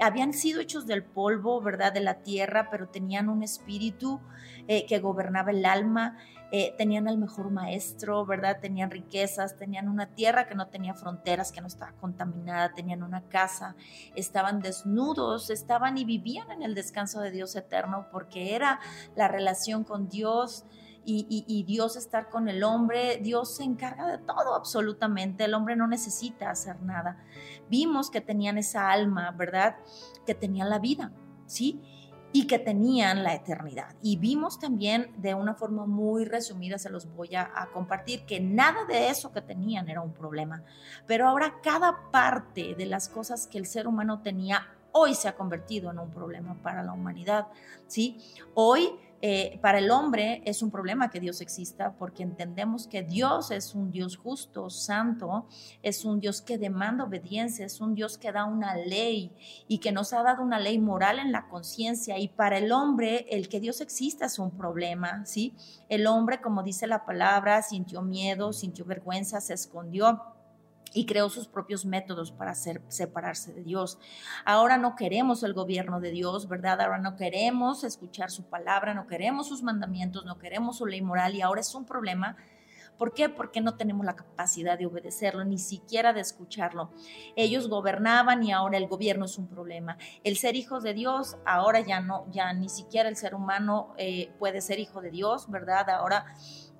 habían sido hechos del polvo, ¿verdad? De la tierra, pero tenían un espíritu que gobernaba el alma. Eh, tenían el mejor maestro, ¿verdad? Tenían riquezas, tenían una tierra que no tenía fronteras, que no estaba contaminada, tenían una casa, estaban desnudos, estaban y vivían en el descanso de Dios eterno porque era la relación con Dios. Y, y, Dios estar con el hombre, Dios se encarga de todo absolutamente, el hombre no necesita hacer nada. Vimos que tenían esa alma, ¿verdad? Que tenían la vida, ¿sí? Y que tenían la eternidad. Y vimos también de una forma muy resumida, se los voy a, compartir, que nada de eso que tenían era un problema. Pero ahora cada parte de las cosas que el ser humano tenía hoy se ha convertido en un problema para la humanidad. ¿sí? Hoy eh, para el hombre es un problema que Dios exista porque entendemos que Dios es un Dios justo, santo, es un Dios que demanda obediencia, es un Dios que da una ley y que nos ha dado una ley moral en la conciencia y para el hombre el que Dios exista es un problema, ¿sí? El hombre, como dice la palabra, sintió miedo, sintió vergüenza, se escondió y creó sus propios métodos para hacer, separarse de Dios. Ahora no queremos el gobierno de Dios, ¿verdad? Ahora no queremos escuchar su palabra, no queremos sus mandamientos, no queremos su ley moral y ahora es un problema. ¿Por qué? Porque no tenemos la capacidad de obedecerlo, ni siquiera de escucharlo. Ellos gobernaban y ahora el gobierno es un problema. El ser hijos de Dios, ahora ya no, ya ni siquiera el ser humano eh, puede ser hijo de Dios, ¿verdad? Ahora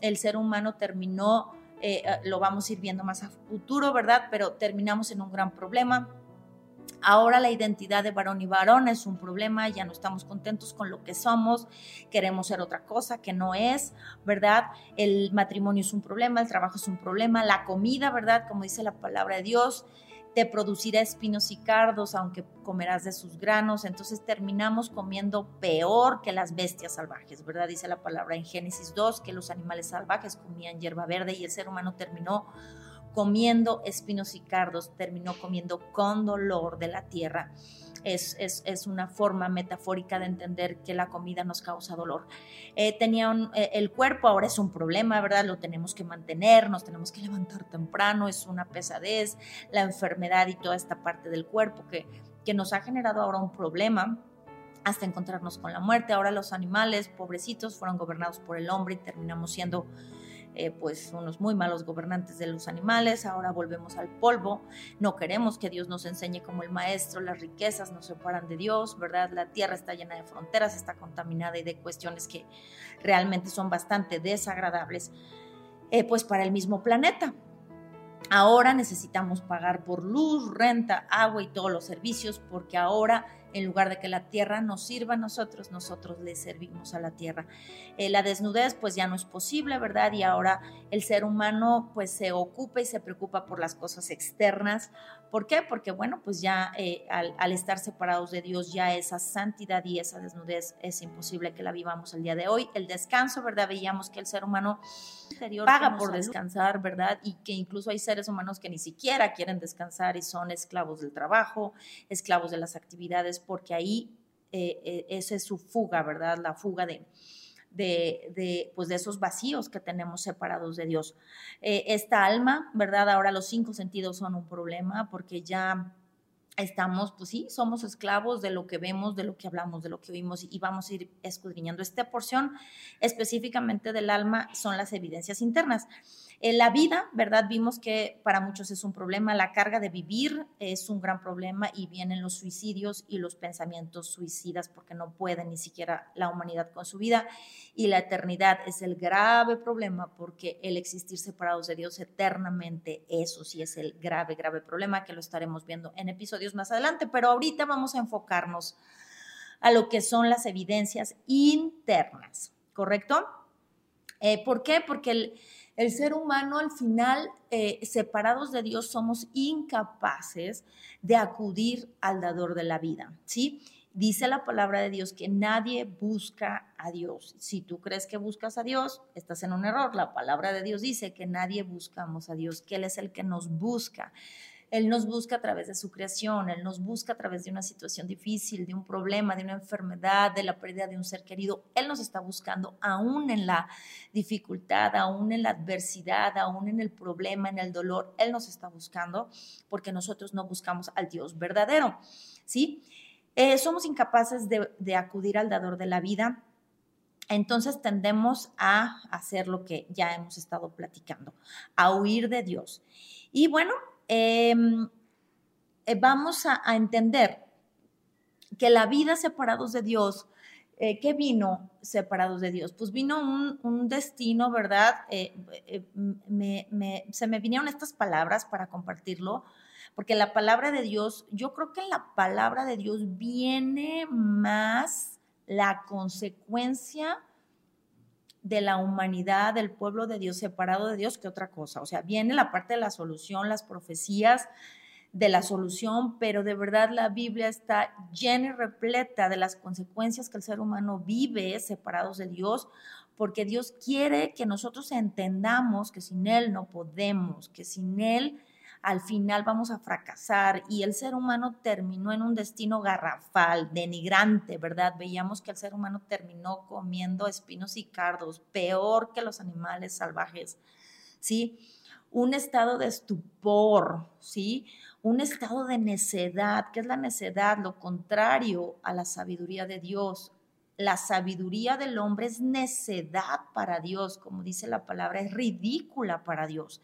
el ser humano terminó eh, eh, lo vamos a ir viendo más a futuro, ¿verdad? Pero terminamos en un gran problema. Ahora la identidad de varón y varón es un problema, ya no estamos contentos con lo que somos, queremos ser otra cosa que no es, ¿verdad? El matrimonio es un problema, el trabajo es un problema, la comida, ¿verdad? Como dice la palabra de Dios, te producirá espinos y cardos, aunque comerás de sus granos. Entonces terminamos comiendo peor que las bestias salvajes, ¿verdad? Dice la palabra en Génesis 2 que los animales salvajes comían hierba verde y el ser humano terminó comiendo espinos y cardos, terminó comiendo con dolor de la tierra es, una forma metafórica de entender que la comida nos causa dolor. Eh, eh, el cuerpo ahora es un problema, ¿verdad? Lo tenemos que mantener, nos tenemos que levantar temprano, es una pesadez, la enfermedad y toda esta parte del cuerpo que, que nos ha generado ahora un problema hasta encontrarnos con la muerte. Ahora los animales, pobrecitos, fueron gobernados por el hombre y terminamos siendo eh, pues unos muy malos gobernantes de los animales, ahora volvemos al polvo, no queremos que Dios nos enseñe como el maestro, las riquezas nos separan de Dios, ¿verdad? La tierra está llena de fronteras, está contaminada y de cuestiones que realmente son bastante desagradables, eh, pues para el mismo planeta. Ahora necesitamos pagar por luz, renta, agua y todos los servicios porque ahora en lugar de que la tierra nos sirva a nosotros, nosotros le servimos a la tierra. Eh, la desnudez pues ya no es posible, ¿verdad? Y ahora el ser humano pues se ocupa y se preocupa por las cosas externas. ¿Por qué? Porque bueno, pues ya eh, al, estar separados de Dios ya esa santidad y esa desnudez es imposible que la vivamos el día de hoy. El descanso, ¿verdad? Veíamos que el ser humano paga por descansar, ¿verdad? Y que incluso hay seres humanos que ni siquiera quieren descansar y son esclavos del trabajo, esclavos de las actividades porque ahí eh, eh, esa es su fuga, ¿verdad? La fuga de, de, pues de esos vacíos que tenemos separados de Dios. Eh, esta alma, ¿verdad? Ahora los cinco sentidos son un problema porque ya estamos, pues sí, somos esclavos de lo que vemos, de lo que hablamos, de lo que oímos y vamos a ir escudriñando. Esta porción específicamente del alma son las evidencias internas. En la vida, ¿verdad? Vimos que para muchos es un problema, la carga de vivir es un gran problema y vienen los suicidios y los pensamientos suicidas porque no pueden ni siquiera la humanidad con su vida. Y la eternidad es el grave problema porque el existir separados de Dios eternamente, eso sí es el grave, grave problema que lo estaremos viendo en episodios más adelante. Pero ahorita vamos a enfocarnos a lo que son las evidencias internas, ¿correcto? Eh, ¿Por qué? Porque el el ser humano al final, eh, separados de Dios, somos incapaces de acudir al dador de la vida, ¿sí? Dice la palabra de Dios que nadie busca a Dios. Si tú crees que buscas a Dios, estás en un error. La palabra de Dios dice que nadie buscamos a Dios, que Él es el que nos busca. Él nos busca a través de su creación, Él nos busca a través de una situación difícil, de un problema, de una enfermedad, de la pérdida de un ser querido. Él nos está buscando aún en la dificultad, aún en la adversidad, aún en el problema, en el dolor. Él nos está buscando porque nosotros no buscamos al Dios verdadero. ¿Sí? Eh, somos incapaces de, de acudir al dador de la vida, entonces tendemos a hacer lo que ya hemos estado platicando, a huir de Dios. Y bueno, Em, eh, vamos a, entender que la vida separados de Dios, eh, ¿qué vino separados de Dios? Pues vino un, destino, ¿verdad? Eh, se me vinieron estas palabras para compartirlo, porque la palabra de Dios, yo creo que la palabra de Dios viene más la consecuencia de la humanidad, del pueblo de Dios separado de Dios que otra cosa. O sea, viene la parte de la solución, las profecías de la solución, pero de verdad la Biblia está llena y repleta de las consecuencias que el ser humano vive separados de Dios, porque Dios quiere que nosotros entendamos que sin Él no podemos, que sin Él al final vamos a fracasar y el ser humano terminó en un destino garrafal, denigrante, ¿verdad? Veíamos que el ser humano terminó comiendo espinos y cardos, peor que los animales salvajes, ¿sí? Un estado de estupor, ¿sí? Un estado de necedad. ¿Qué es la necedad? Lo contrario a la sabiduría de Dios. La sabiduría del hombre es necedad para Dios, como dice la palabra, es ridícula para Dios.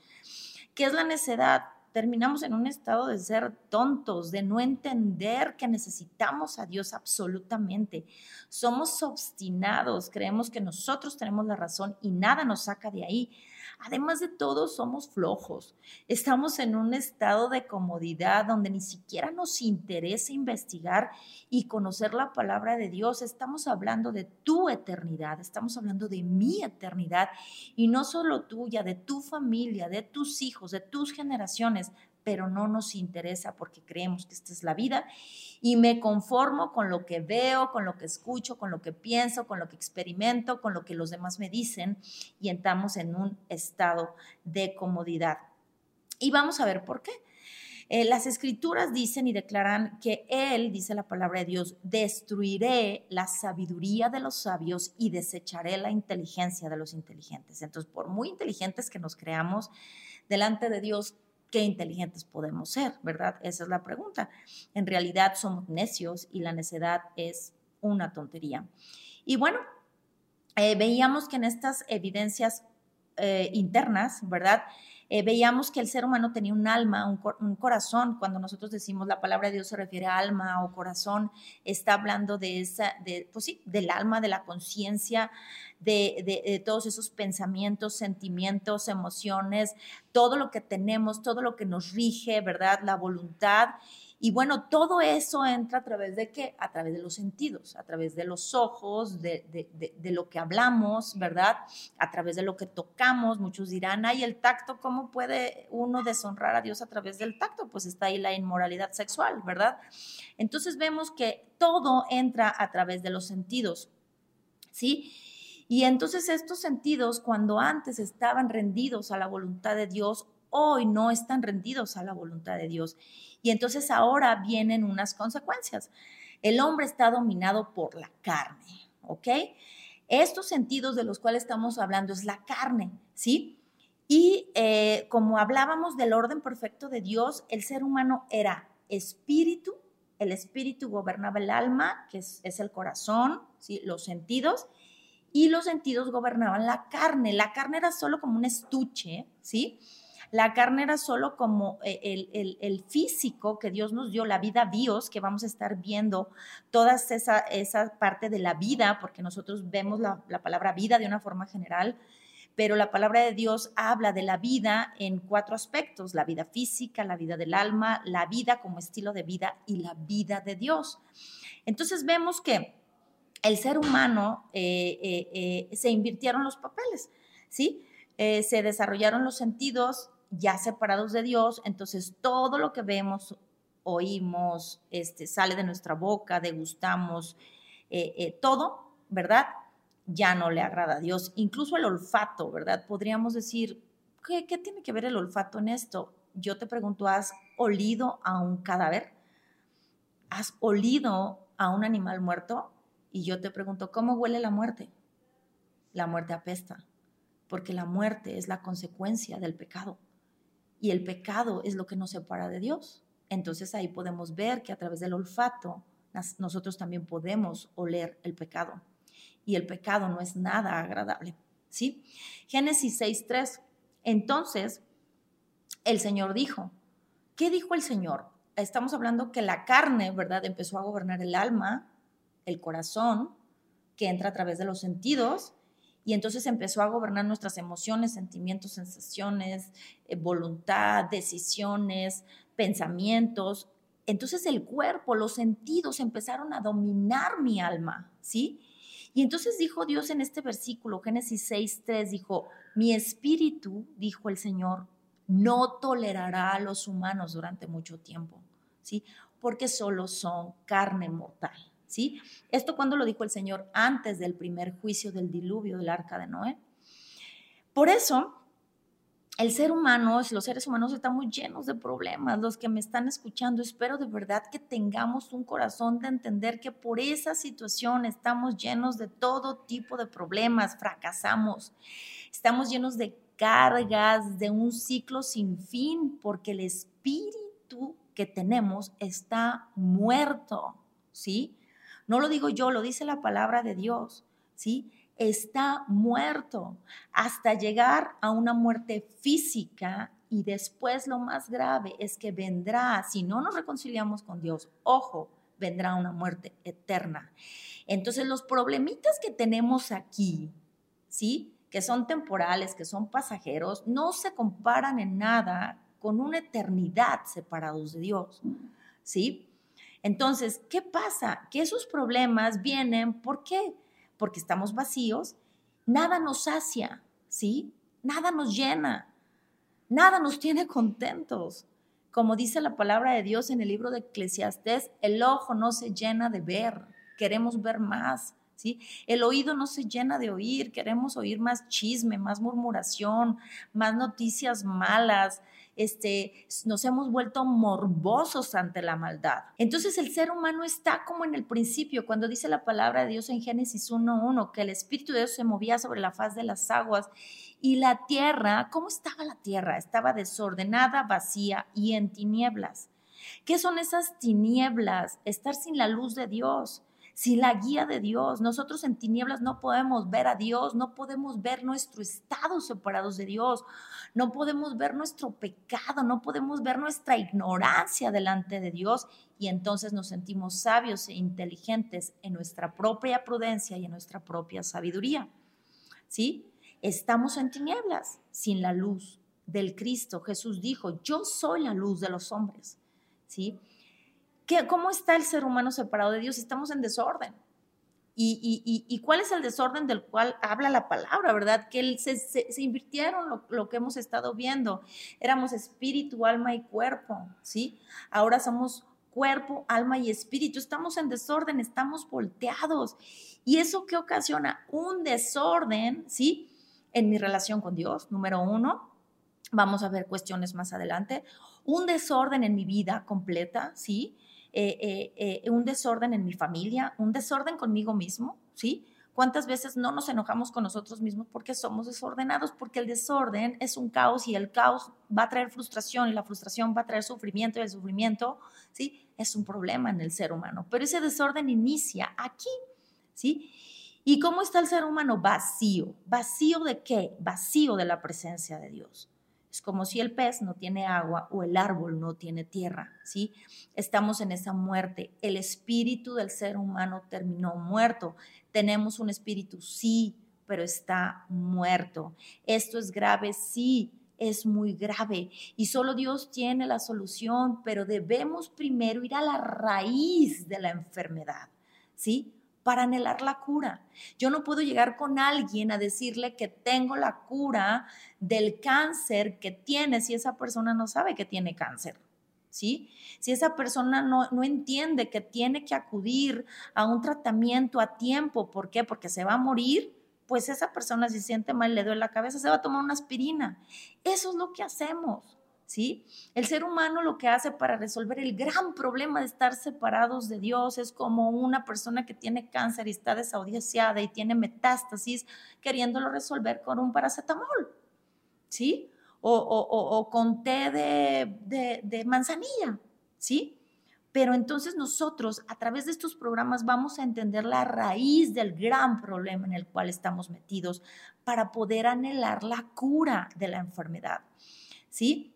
¿Qué es la necedad? Terminamos en un estado de ser tontos, de no entender que necesitamos a Dios absolutamente. Somos obstinados, creemos que nosotros tenemos la razón y nada nos saca de ahí. Además de todo, somos flojos. Estamos en un estado de comodidad donde ni siquiera nos interesa investigar y conocer la palabra de Dios. Estamos hablando de tu eternidad, estamos hablando de mi eternidad y no solo tuya, de tu familia, de tus hijos, de tus generaciones pero no nos interesa porque creemos que esta es la vida y me conformo con lo que veo, con lo que escucho, con lo que pienso, con lo que experimento, con lo que los demás me dicen y entramos en un estado de comodidad. Y vamos a ver por qué. Eh, las escrituras dicen y declaran que Él, dice la palabra de Dios, destruiré la sabiduría de los sabios y desecharé la inteligencia de los inteligentes. Entonces, por muy inteligentes que nos creamos delante de Dios, qué inteligentes podemos ser, ¿verdad? Esa es la pregunta. En realidad somos necios y la necedad es una tontería. Y bueno, eh, veíamos que en estas evidencias eh, internas, ¿verdad? Eh, veíamos que el ser humano tenía un alma, un, corazón. Cuando nosotros decimos la palabra de Dios se refiere a alma o corazón, está hablando de esa, de, pues sí, del alma, de la conciencia, de, de, todos esos pensamientos, sentimientos, emociones, todo lo que tenemos, todo lo que nos rige, ¿verdad? La voluntad. Y bueno, todo eso entra a través de qué? A través de los sentidos, a través de los ojos, de, lo que hablamos, ¿verdad? A través de lo que tocamos. Muchos dirán, ay, el tacto, ¿cómo puede uno deshonrar a Dios a través del tacto? Pues está ahí la inmoralidad sexual, ¿verdad? Entonces vemos que todo entra a través de los sentidos, ¿sí? Y entonces estos sentidos, cuando antes estaban rendidos a la voluntad de Dios, hoy no están rendidos a la voluntad de Dios. Y entonces ahora vienen unas consecuencias. El hombre está dominado por la carne, ¿ok? Estos sentidos de los cuales estamos hablando es la carne, ¿sí? Y eh, como hablábamos del orden perfecto de Dios, el ser humano era espíritu, el espíritu gobernaba el alma, que es, es el corazón, ¿sí? los sentidos, y los sentidos gobernaban la carne. La carne era solo como un estuche, ¿sí? La carne era solo como eh, el, físico que Dios nos dio, la vida Dios, que vamos a estar viendo toda esa, esa parte de la vida, porque nosotros vemos la, la palabra vida de una forma general, pero la palabra de Dios habla de la vida en cuatro aspectos, la vida física, la vida del alma, la vida como estilo de vida y la vida de Dios. Entonces vemos que el ser humano eh, eh, se invirtieron los papeles, ¿sí? se desarrollaron los sentidos ya separados de Dios, entonces todo lo que vemos, oímos, este, sale de nuestra boca, degustamos, eh, eh, todo, ¿verdad? Ya no le agrada a Dios. Incluso el olfato, ¿verdad? Podríamos decir, ¿qué, ¿qué tiene que ver el olfato en esto? Yo te pregunto, ¿has olido a un cadáver? ¿Has olido a un animal muerto? Y yo te pregunto, ¿cómo huele la muerte? La muerte apesta, porque la muerte es la consecuencia del pecado y el pecado es lo que nos separa de Dios. Entonces ahí podemos ver que a través del olfato nosotros también podemos oler el pecado y el pecado no es nada agradable, ¿sí? Génesis 6:3. Entonces el Señor dijo, ¿qué dijo el Señor? Estamos hablando que la carne, ¿verdad? Empezó a gobernar el alma, el corazón, que entra a través de los sentidos y entonces empezó a gobernar nuestras emociones, sentimientos, sensaciones, eh, voluntad, decisiones, pensamientos. Entonces el cuerpo, los sentidos empezaron a dominar mi alma, ¿sí? Y entonces dijo Dios en este versículo, Génesis 6, 3, dijo, mi espíritu, dijo el Señor, no tolerará a los humanos durante mucho tiempo, ¿sí? Porque solo son carne mortal. ¿Sí? Esto cuando lo dijo el Señor antes del primer juicio del diluvio del arca de Noé. Por eso, el ser humano, los seres humanos estamos llenos de problemas. Los que me están escuchando, espero de verdad que tengamos un corazón de entender que por esa situación estamos llenos de todo tipo de problemas, fracasamos, estamos llenos de cargas, de un ciclo sin fin, porque el espíritu que tenemos está muerto, ¿sí? No lo digo yo, lo dice la palabra de Dios, ¿sí? Está muerto hasta llegar a una muerte física y después lo más grave es que vendrá, si no nos reconciliamos con Dios, ojo, vendrá una muerte eterna. Entonces los problemitas que tenemos aquí, ¿sí? que son temporales, que son pasajeros, no se comparan en nada con una eternidad separados de Dios. ¿Sí? Entonces, ¿qué pasa? Que esos problemas vienen, ¿por qué? Porque estamos vacíos, nada nos sacia, ¿sí? Nada nos llena, nada nos tiene contentos. Como dice la palabra de Dios en el libro de Eclesiastés, el ojo no se llena de ver, queremos ver más. ¿Sí? El oído no se llena de oír, queremos oír más chisme, más murmuración, más noticias malas, este, nos hemos vuelto morbosos ante la maldad. Entonces el ser humano está como en el principio, cuando dice la palabra de Dios en Génesis 1.1, que el Espíritu de Dios se movía sobre la faz de las aguas y la tierra, ¿cómo estaba la tierra? Estaba desordenada, vacía y en tinieblas. ¿Qué son esas tinieblas? Estar sin la luz de Dios sin la guía de Dios. Nosotros en tinieblas no podemos ver a Dios, no podemos ver nuestro estado separados de Dios, no podemos ver nuestro pecado, no podemos ver nuestra ignorancia delante de Dios y entonces nos sentimos sabios e inteligentes en nuestra propia prudencia y en nuestra propia sabiduría. ¿Sí? Estamos en tinieblas, sin la luz del Cristo. Jesús dijo, yo soy la luz de los hombres. ¿Sí? ¿Cómo está el ser humano separado de Dios? Estamos en desorden. Y, cuál es el desorden del cual habla la palabra, verdad? Que se, se, invirtieron lo, lo, que hemos estado viendo. Éramos espíritu, alma y cuerpo, ¿sí? Ahora somos cuerpo, alma y espíritu. Estamos en desorden, estamos volteados. ¿Y eso qué ocasiona? Un desorden, ¿sí? En mi relación con Dios, número uno. Vamos a ver cuestiones más adelante. Un desorden en mi vida completa, ¿sí? Eh, eh, eh, un desorden en mi familia, un desorden conmigo mismo, ¿sí? ¿Cuántas veces no nos enojamos con nosotros mismos porque somos desordenados? Porque el desorden es un caos y el caos va a traer frustración y la frustración va a traer sufrimiento y el sufrimiento, ¿sí? Es un problema en el ser humano. Pero ese desorden inicia aquí, ¿sí? ¿Y cómo está el ser humano? Vacío. ¿Vacío de qué? Vacío de la presencia de Dios. Es como si el pez no tiene agua o el árbol no tiene tierra, ¿sí? Estamos en esa muerte. El espíritu del ser humano terminó muerto. Tenemos un espíritu, sí, pero está muerto. Esto es grave, sí, es muy grave y solo Dios tiene la solución, pero debemos primero ir a la raíz de la enfermedad, ¿sí? Para anhelar la cura. Yo no puedo llegar con alguien a decirle que tengo la cura del cáncer que tiene si esa persona no sabe que tiene cáncer. ¿Sí? Si esa persona no, no entiende que tiene que acudir a un tratamiento a tiempo, ¿por qué? Porque se va a morir, pues esa persona si siente mal, le duele la cabeza, se va a tomar una aspirina. Eso es lo que hacemos. ¿Sí? El ser humano lo que hace para resolver el gran problema de estar separados de Dios es como una persona que tiene cáncer y está desaudiciada y tiene metástasis queriéndolo resolver con un paracetamol, ¿sí? O, con té de, de manzanilla, ¿sí? Pero entonces nosotros a través de estos programas vamos a entender la raíz del gran problema en el cual estamos metidos para poder anhelar la cura de la enfermedad. ¿Sí?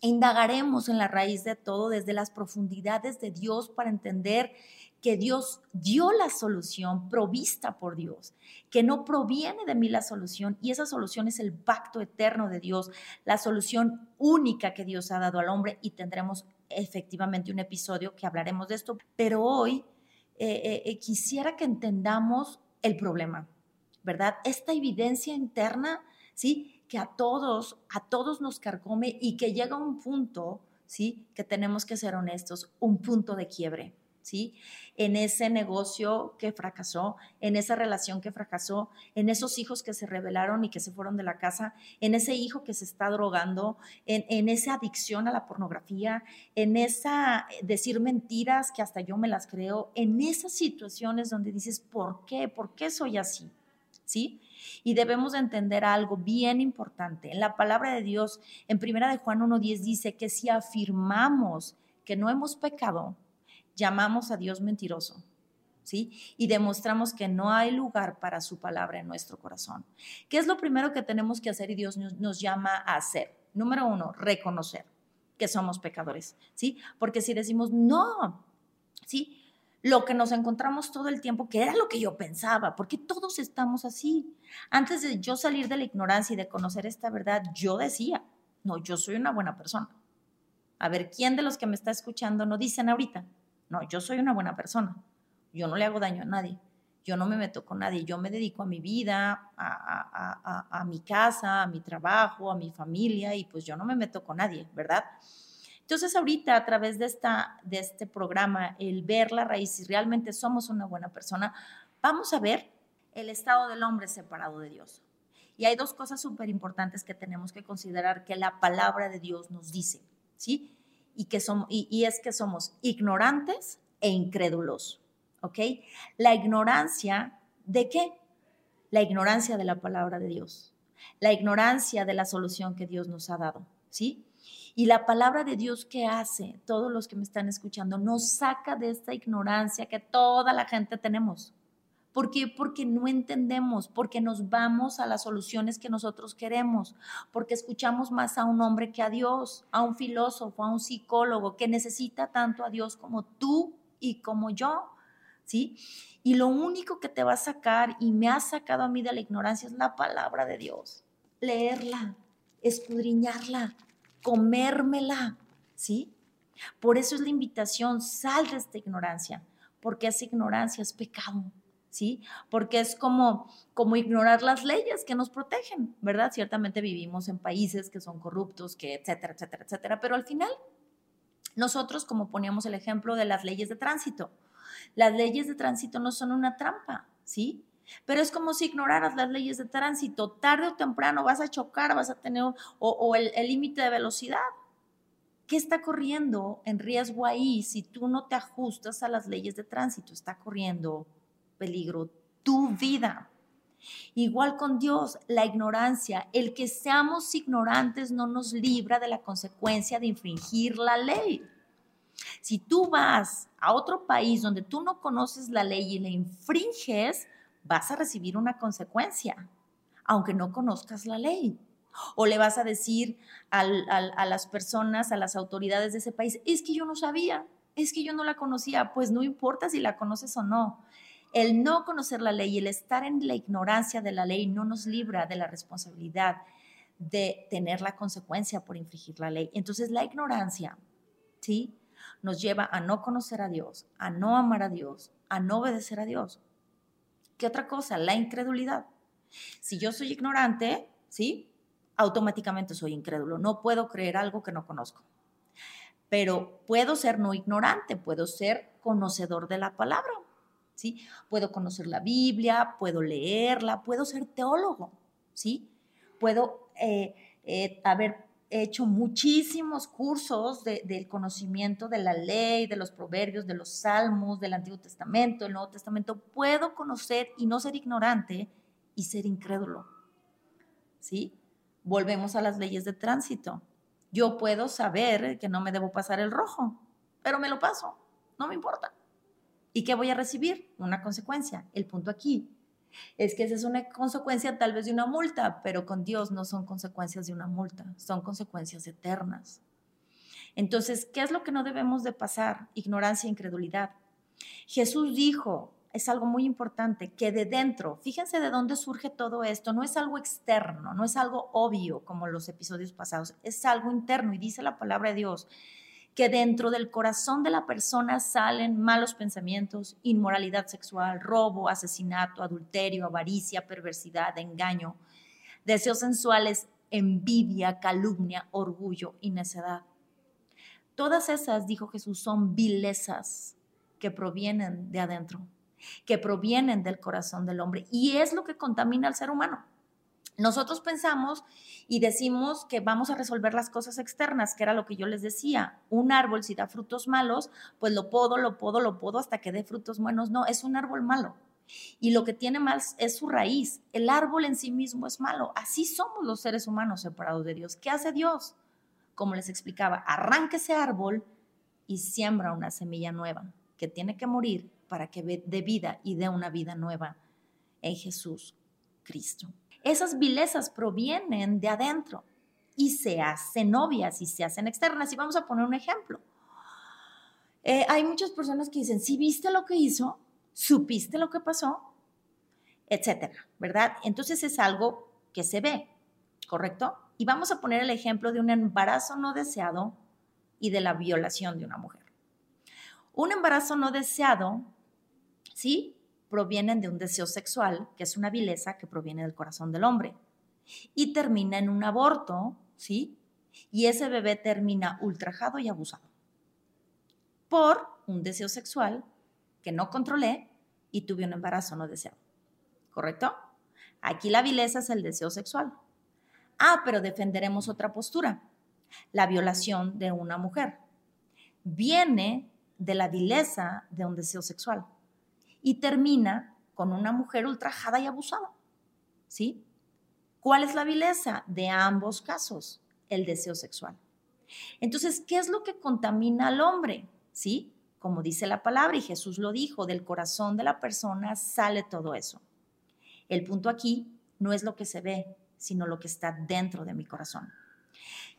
Indagaremos en la raíz de todo desde las profundidades de Dios para entender que Dios dio la solución provista por Dios, que no proviene de mí la solución y esa solución es el pacto eterno de Dios, la solución única que Dios ha dado al hombre y tendremos efectivamente un episodio que hablaremos de esto, pero hoy eh, eh, quisiera que entendamos el problema, ¿verdad? Esta evidencia interna, ¿sí? Que a todos, a todos nos carcome y que llega un punto, ¿sí? Que tenemos que ser honestos, un punto de quiebre, ¿sí? En ese negocio que fracasó, en esa relación que fracasó, en esos hijos que se rebelaron y que se fueron de la casa, en ese hijo que se está drogando, en, en esa adicción a la pornografía, en esa eh, decir mentiras que hasta yo me las creo, en esas situaciones donde dices, ¿por qué? ¿Por qué soy así? ¿Sí? Y debemos entender algo bien importante. En la palabra de Dios, en primera de Juan 1.10 dice que si afirmamos que no hemos pecado, llamamos a Dios mentiroso. ¿Sí? Y demostramos que no hay lugar para su palabra en nuestro corazón. ¿Qué es lo primero que tenemos que hacer y Dios nos llama a hacer? Número uno, reconocer que somos pecadores, ¿sí? Porque si decimos no, ¿sí? Lo que nos encontramos todo el tiempo, que era lo que yo pensaba, porque todos estamos así. Antes de yo salir de la ignorancia y de conocer esta verdad, yo decía, no, yo soy una buena persona. A ver, ¿quién de los que me está escuchando no dicen ahorita? No, yo soy una buena persona. Yo no le hago daño a nadie. Yo no me meto con nadie. Yo me dedico a mi vida, a, a mi casa, a mi trabajo, a mi familia y pues yo no me meto con nadie, ¿verdad? Entonces ahorita a través de, esta, de este programa, el ver la raíz, si realmente somos una buena persona, vamos a ver el estado del hombre separado de Dios. Y hay dos cosas súper importantes que tenemos que considerar que la palabra de Dios nos dice, ¿sí? Y, que somos, y, es que somos ignorantes e incrédulos, ¿ok? La ignorancia de qué? La ignorancia de la palabra de Dios, la ignorancia de la solución que Dios nos ha dado, ¿sí? Y la palabra de Dios que hace, todos los que me están escuchando, nos saca de esta ignorancia que toda la gente tenemos. ¿Por qué? Porque no entendemos, porque nos vamos a las soluciones que nosotros queremos, porque escuchamos más a un hombre que a Dios, a un filósofo, a un psicólogo que necesita tanto a Dios como tú y como yo, ¿sí? Y lo único que te va a sacar y me ha sacado a mí de la ignorancia es la palabra de Dios. Leerla, escudriñarla, comérmela, ¿sí? Por eso es la invitación, sal de esta ignorancia, porque esa ignorancia es pecado, ¿sí? Porque es como, como ignorar las leyes que nos protegen, ¿verdad? Ciertamente vivimos en países que son corruptos, que etcétera, etcétera, etcétera, pero al final, nosotros, como poníamos el ejemplo de las leyes de tránsito, las leyes de tránsito no son una trampa, ¿sí? Pero es como si ignoraras las leyes de tránsito. Tarde o temprano vas a chocar, vas a tener o, el límite de velocidad. ¿Qué está corriendo en riesgo ahí si tú no te ajustas a las leyes de tránsito? Está corriendo peligro tu vida. Igual con Dios, la ignorancia, el que seamos ignorantes no nos libra de la consecuencia de infringir la ley. Si tú vas a otro país donde tú no conoces la ley y la infringes, vas a recibir una consecuencia, aunque no conozcas la ley. O le vas a decir a las personas, a las autoridades de ese país, es que yo no sabía, es que yo no la conocía, pues no importa si la conoces o no. El no conocer la ley, el estar en la ignorancia de la ley no nos libra de la responsabilidad de tener la consecuencia por infringir la ley. Entonces la ignorancia, ¿sí? Nos lleva a no conocer a Dios, a no amar a Dios, a no obedecer a Dios. ¿Qué otra cosa? La incredulidad. Si yo soy ignorante, ¿sí? Automáticamente soy incrédulo. No puedo creer algo que no conozco. Pero puedo ser no ignorante, puedo ser conocedor de la palabra, ¿sí? Puedo conocer la Biblia, puedo leerla, puedo ser teólogo, ¿sí? Puedo eh, eh, haber he hecho muchísimos cursos del conocimiento de la ley, de los proverbios, de los salmos, del Antiguo Testamento, el Nuevo Testamento. Puedo conocer y no ser ignorante y ser incrédulo. ¿Sí? Volvemos a las leyes de tránsito. Yo puedo saber que no me debo pasar el rojo, pero me lo paso. No me importa. ¿Y qué voy a recibir? Una consecuencia. El punto aquí es que esa es una consecuencia tal vez de una multa, pero con Dios no son consecuencias de una multa, son consecuencias eternas. Entonces, ¿qué es lo que no debemos de pasar? Ignorancia e incredulidad. Jesús dijo, es algo muy importante, que de dentro, fíjense de dónde surge todo esto, no es algo externo, no es algo obvio como los episodios pasados, es algo interno y dice la palabra de Dios que dentro del corazón de la persona salen malos pensamientos, inmoralidad sexual, robo, asesinato, adulterio, avaricia, perversidad, engaño, deseos sensuales, envidia, calumnia, orgullo y necedad. Todas esas, dijo Jesús, son vilezas que provienen de adentro, que provienen del corazón del hombre y es lo que contamina al ser humano. Nosotros pensamos y decimos que vamos a resolver las cosas externas, que era lo que yo les decía. Un árbol, si da frutos malos, pues lo podo, lo podo, lo podo hasta que dé frutos buenos. No, es un árbol malo. Y lo que tiene mal es su raíz. El árbol en sí mismo es malo. Así somos los seres humanos separados de Dios. ¿Qué hace Dios? Como les explicaba, arranca ese árbol y siembra una semilla nueva que tiene que morir para que dé vida y dé una vida nueva en Jesús Cristo esas vilezas provienen de adentro y se hacen obvias y se hacen externas. Y vamos a poner un ejemplo. Eh, hay muchas personas que dicen, si viste lo que hizo, supiste lo que pasó, etcétera, ¿verdad? Entonces es algo que se ve, ¿correcto? Y vamos a poner el ejemplo de un embarazo no deseado y de la violación de una mujer. Un embarazo no deseado, ¿sí? Provienen de un deseo sexual, que es una vileza que proviene del corazón del hombre, y termina en un aborto, ¿sí? Y ese bebé termina ultrajado y abusado por un deseo sexual que no controlé y tuve un embarazo no deseado. ¿Correcto? Aquí la vileza es el deseo sexual. Ah, pero defenderemos otra postura, la violación de una mujer. Viene de la vileza de un deseo sexual y termina con una mujer ultrajada y abusada. ¿Sí? ¿Cuál es la vileza de ambos casos? El deseo sexual. Entonces, ¿qué es lo que contamina al hombre? ¿Sí? Como dice la palabra y Jesús lo dijo, del corazón de la persona sale todo eso. El punto aquí no es lo que se ve, sino lo que está dentro de mi corazón.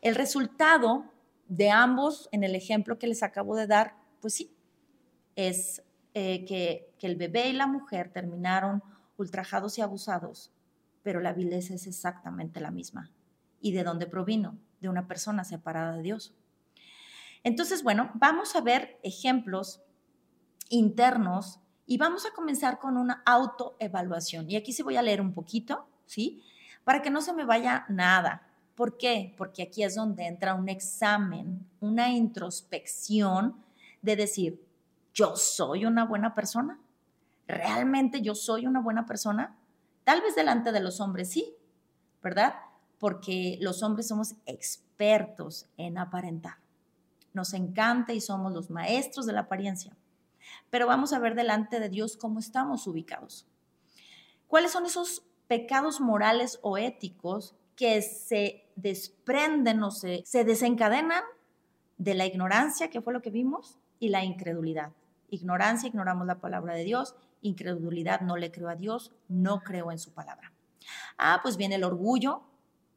El resultado de ambos, en el ejemplo que les acabo de dar, pues sí, es eh, que, que el bebé y la mujer terminaron ultrajados y abusados, pero la vileza es exactamente la misma. ¿Y de dónde provino? De una persona separada de Dios. Entonces, bueno, vamos a ver ejemplos internos y vamos a comenzar con una autoevaluación. Y aquí sí voy a leer un poquito, ¿sí? Para que no se me vaya nada. ¿Por qué? Porque aquí es donde entra un examen, una introspección de decir, yo soy una buena persona. ¿Realmente yo soy una buena persona? Tal vez delante de los hombres sí, ¿verdad? Porque los hombres somos expertos en aparentar. Nos encanta y somos los maestros de la apariencia. Pero vamos a ver delante de Dios cómo estamos ubicados. ¿Cuáles son esos pecados morales o éticos que se desprenden o se, se desencadenan de la ignorancia, que fue lo que vimos, y la incredulidad. Ignorancia, ignoramos la palabra de Dios, incredulidad, no le creo a Dios, no creo en su palabra. Ah, pues viene el orgullo,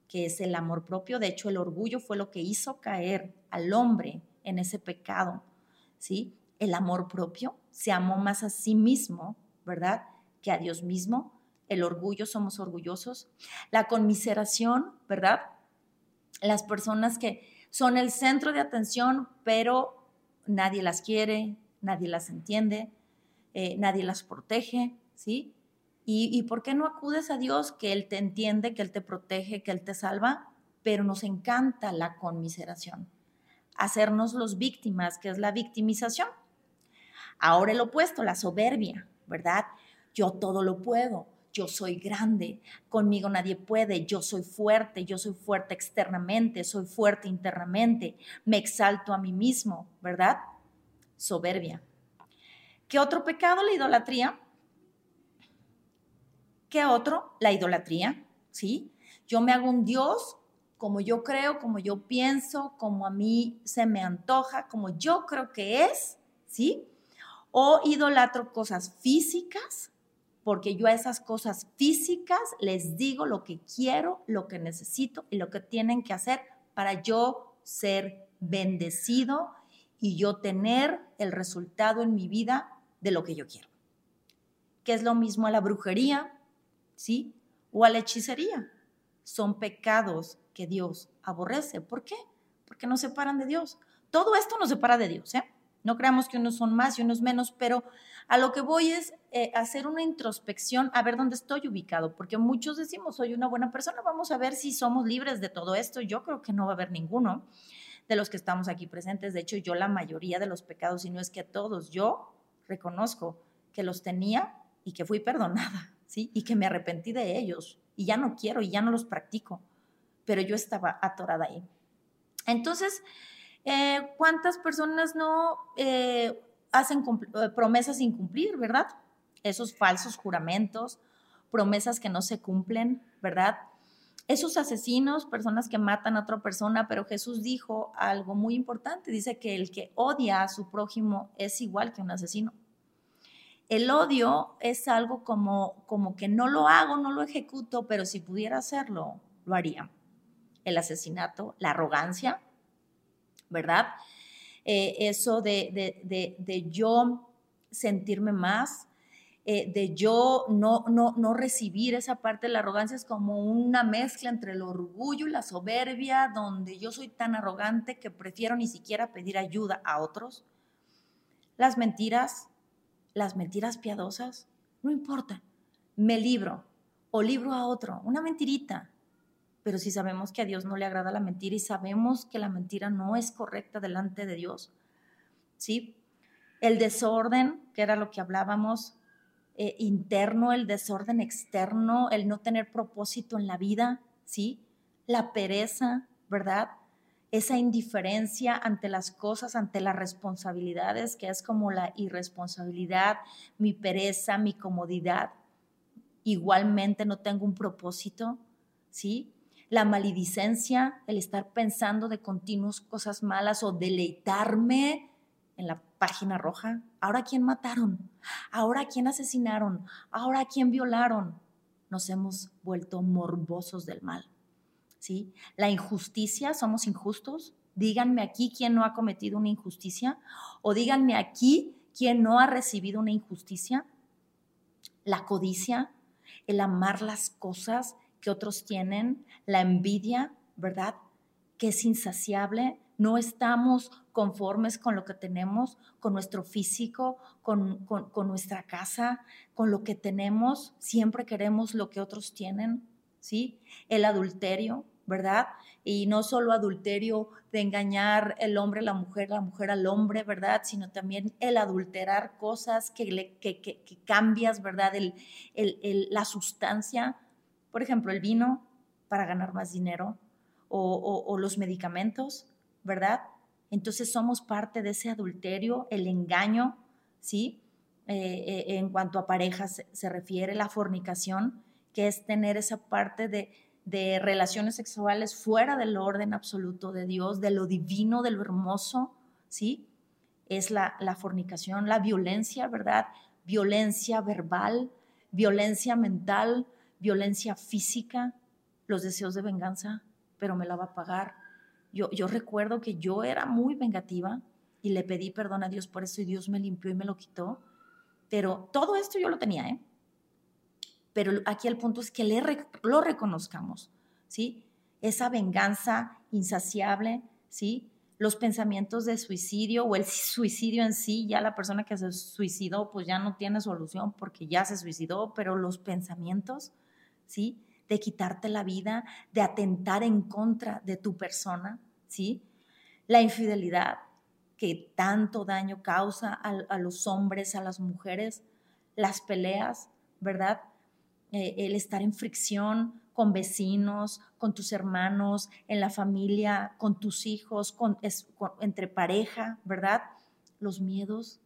que es el amor propio. De hecho, el orgullo fue lo que hizo caer al hombre en ese pecado, ¿sí? El amor propio, se amó más a sí mismo, ¿verdad? Que a Dios mismo el orgullo, somos orgullosos, la conmiseración, ¿verdad? Las personas que son el centro de atención, pero nadie las quiere, nadie las entiende, eh, nadie las protege, ¿sí? ¿Y, ¿Y por qué no acudes a Dios que Él te entiende, que Él te protege, que Él te salva? Pero nos encanta la conmiseración, hacernos los víctimas, que es la victimización. Ahora el opuesto, la soberbia, ¿verdad? Yo todo lo puedo, yo soy grande, conmigo nadie puede, yo soy fuerte, yo soy fuerte externamente, soy fuerte internamente, me exalto a mí mismo, ¿verdad? Soberbia. ¿Qué otro pecado? La idolatría. ¿Qué otro? La idolatría, ¿sí? Yo me hago un Dios como yo creo, como yo pienso, como a mí se me antoja, como yo creo que es, ¿sí? O idolatro cosas físicas, porque yo a esas cosas físicas les digo lo que quiero, lo que necesito y lo que tienen que hacer para yo ser bendecido y yo tener el resultado en mi vida de lo que yo quiero. Que es lo mismo a la brujería, ¿sí? O a la hechicería. Son pecados que Dios aborrece. ¿Por qué? Porque nos separan de Dios. Todo esto nos separa de Dios, ¿eh? No creamos que unos son más y unos menos, pero a lo que voy es eh, hacer una introspección, a ver dónde estoy ubicado, porque muchos decimos, soy una buena persona, vamos a ver si somos libres de todo esto. Yo creo que no va a haber ninguno de los que estamos aquí presentes. De hecho, yo la mayoría de los pecados, y no es que todos, yo reconozco que los tenía y que fui perdonada, (laughs) ¿sí? Y que me arrepentí de ellos y ya no quiero y ya no los practico, pero yo estaba atorada ahí. Entonces, eh, ¿Cuántas personas no eh, hacen eh, promesas sin cumplir, verdad? Esos falsos juramentos, promesas que no se cumplen, ¿verdad? Esos asesinos, personas que matan a otra persona, pero Jesús dijo algo muy importante, dice que el que odia a su prójimo es igual que un asesino. El odio es algo como, como que no lo hago, no lo ejecuto, pero si pudiera hacerlo, lo haría. El asesinato, la arrogancia, ¿verdad? Eh, eso de, de, yo sentirme más, eh, de yo no, no, no recibir esa parte de la arrogancia, es como una mezcla entre el orgullo y la soberbia, donde yo soy tan arrogante que prefiero ni siquiera pedir ayuda a otros. Las mentiras, las mentiras piadosas, no importa, me libro o libro a otro, una mentirita, pero si sabemos que a Dios no le agrada la mentira y sabemos que la mentira no es correcta delante de Dios, ¿sí? El desorden, que era lo que hablábamos, eh, interno, el desorden externo, el no tener propósito en la vida, ¿sí? La pereza, ¿verdad? Esa indiferencia ante las cosas, ante las responsabilidades, que es como la irresponsabilidad, mi pereza, mi comodidad. Igualmente no tengo un propósito, ¿sí? La maledicencia, el estar pensando de continuos cosas malas o deleitarme en la página roja. Ahora quién mataron, ahora quién asesinaron, ahora quién violaron. Nos hemos vuelto morbosos del mal. ¿Sí? La injusticia, somos injustos. Díganme aquí quién no ha cometido una injusticia o díganme aquí quién no ha recibido una injusticia. La codicia, el amar las cosas, que otros tienen, la envidia, ¿verdad? Que es insaciable. No estamos conformes con lo que tenemos, con nuestro físico, con, nuestra casa, con lo que tenemos. Siempre queremos lo que otros tienen, ¿sí? El adulterio, ¿verdad? Y no solo adulterio de engañar el hombre a la mujer, la mujer al hombre, ¿verdad? Sino también el adulterar cosas que, le, que, cambias, ¿verdad? El, la sustancia por ejemplo, el vino para ganar más dinero o, los medicamentos, ¿verdad? Entonces somos parte de ese adulterio, el engaño, ¿sí? Eh, eh, en cuanto a parejas se, refiere, la fornicación, que es tener esa parte de, relaciones sexuales fuera del orden absoluto de Dios, de lo divino, de lo hermoso, ¿sí? Es la fornicación, la violencia, ¿verdad? Violencia verbal, violencia mental, violencia física, los deseos de venganza, pero me la va a pagar. Yo, yo recuerdo que yo era muy vengativa y le pedí perdón a Dios por eso y Dios me limpió y me lo quitó. Pero todo esto yo lo tenía, ¿eh? Pero aquí el punto es que le, lo reconozcamos, ¿sí? Esa venganza insaciable, ¿sí? Los pensamientos de suicidio o el (laughs) suicidio en sí, ya la persona que se suicidó pues ya no tiene solución porque ya se suicidó, pero los pensamientos, De quitarte la vida, de atentar en contra de tu persona, ¿sí? La infidelidad que tanto daño causa a, los hombres, a las mujeres, las peleas, ¿verdad? Eh, el estar en fricción con vecinos, con tus hermanos, en la familia, con tus hijos, entre pareja, ¿verdad? Los miedos,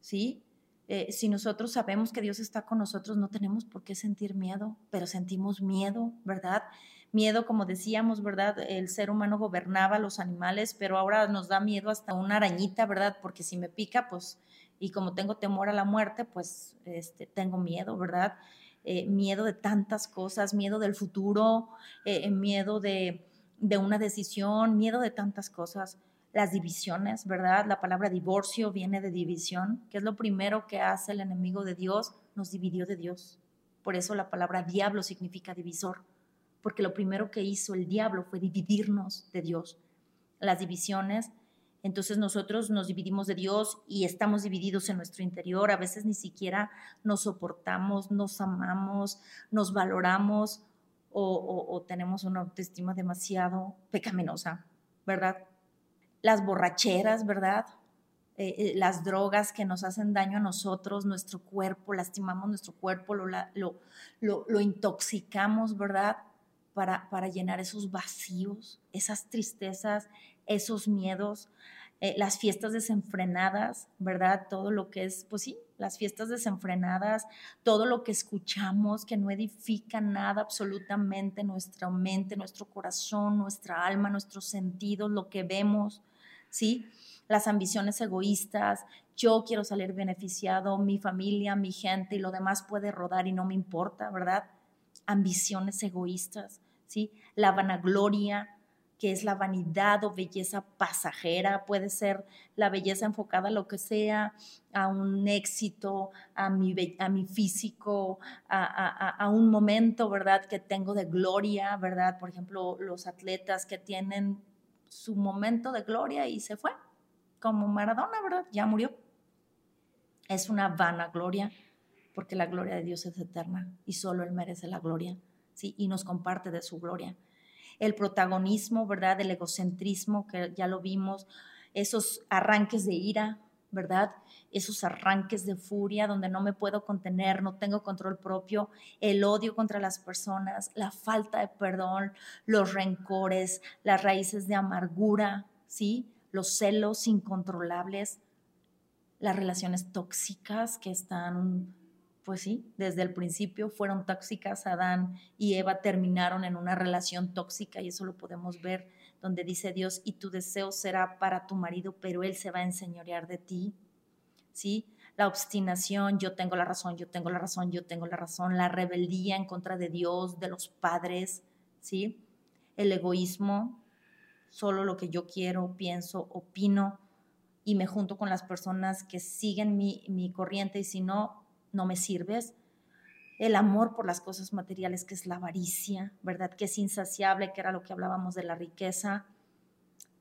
¿sí? Eh, si nosotros sabemos que Dios está con nosotros, no tenemos por qué sentir miedo, pero sentimos miedo, ¿verdad? Miedo, como decíamos, ¿verdad? El ser humano gobernaba a los animales, pero ahora nos da miedo hasta una arañita, ¿verdad? Porque si me pica, pues, y como tengo temor a la muerte, pues este, tengo miedo, ¿verdad? Eh, miedo de tantas cosas, miedo del futuro, eh, miedo de, de una decisión, miedo de tantas cosas las divisiones, ¿verdad? La palabra divorcio viene de división, que es lo primero que hace el enemigo de Dios, nos dividió de Dios. Por eso la palabra diablo significa divisor, porque lo primero que hizo el diablo fue dividirnos de Dios. Las divisiones, entonces nosotros nos dividimos de Dios y estamos divididos en nuestro interior, a veces ni siquiera nos soportamos, nos amamos, nos valoramos o, o tenemos una autoestima demasiado pecaminosa, ¿verdad? Las borracheras, ¿verdad? Eh, eh, las drogas que nos hacen daño a nosotros, nuestro cuerpo, lastimamos nuestro cuerpo, lo, lo, intoxicamos, ¿verdad? Para, para, llenar esos vacíos, esas tristezas, esos miedos, eh, las fiestas desenfrenadas, ¿verdad? Todo lo que es, pues sí, las fiestas desenfrenadas, todo lo que escuchamos que no edifica nada absolutamente, nuestra mente, nuestro corazón, nuestra alma, nuestros sentidos, lo que vemos, ¿sí? Las ambiciones egoístas, yo quiero salir beneficiado, mi familia, mi gente y lo demás puede rodar y no me importa, ¿verdad? Ambiciones egoístas, ¿sí? La vanagloria, que es la vanidad o belleza pasajera, puede ser la belleza enfocada a lo que sea, a un éxito, a mi, a mi físico, a, a, un momento, ¿verdad? Que tengo de gloria, ¿verdad? Por ejemplo, los atletas que tienen su momento de gloria y se fue, como Maradona, ¿verdad? Ya murió. Es una vana gloria, porque la gloria de Dios es eterna y solo Él merece la gloria, ¿sí? Y nos comparte de su gloria el protagonismo, ¿verdad? El egocentrismo, que ya lo vimos, esos arranques de ira, ¿verdad? Esos arranques de furia donde no me puedo contener, no tengo control propio, el odio contra las personas, la falta de perdón, los rencores, las raíces de amargura, ¿sí? Los celos incontrolables, las relaciones tóxicas que están pues sí, desde el principio fueron tóxicas, Adán y Eva terminaron en una relación tóxica y eso lo podemos ver donde dice Dios, y tu deseo será para tu marido, pero él se va a enseñorear de ti, ¿sí? La obstinación, yo tengo la razón, yo tengo la razón, yo tengo la razón, la rebeldía en contra de Dios, de los padres, ¿sí? El egoísmo, solo lo que yo quiero, pienso, opino y me junto con las personas que siguen mi, mi corriente y si no, no me sirves. El amor por las cosas materiales, que es la avaricia, ¿verdad? Que es insaciable, que era lo que hablábamos de la riqueza,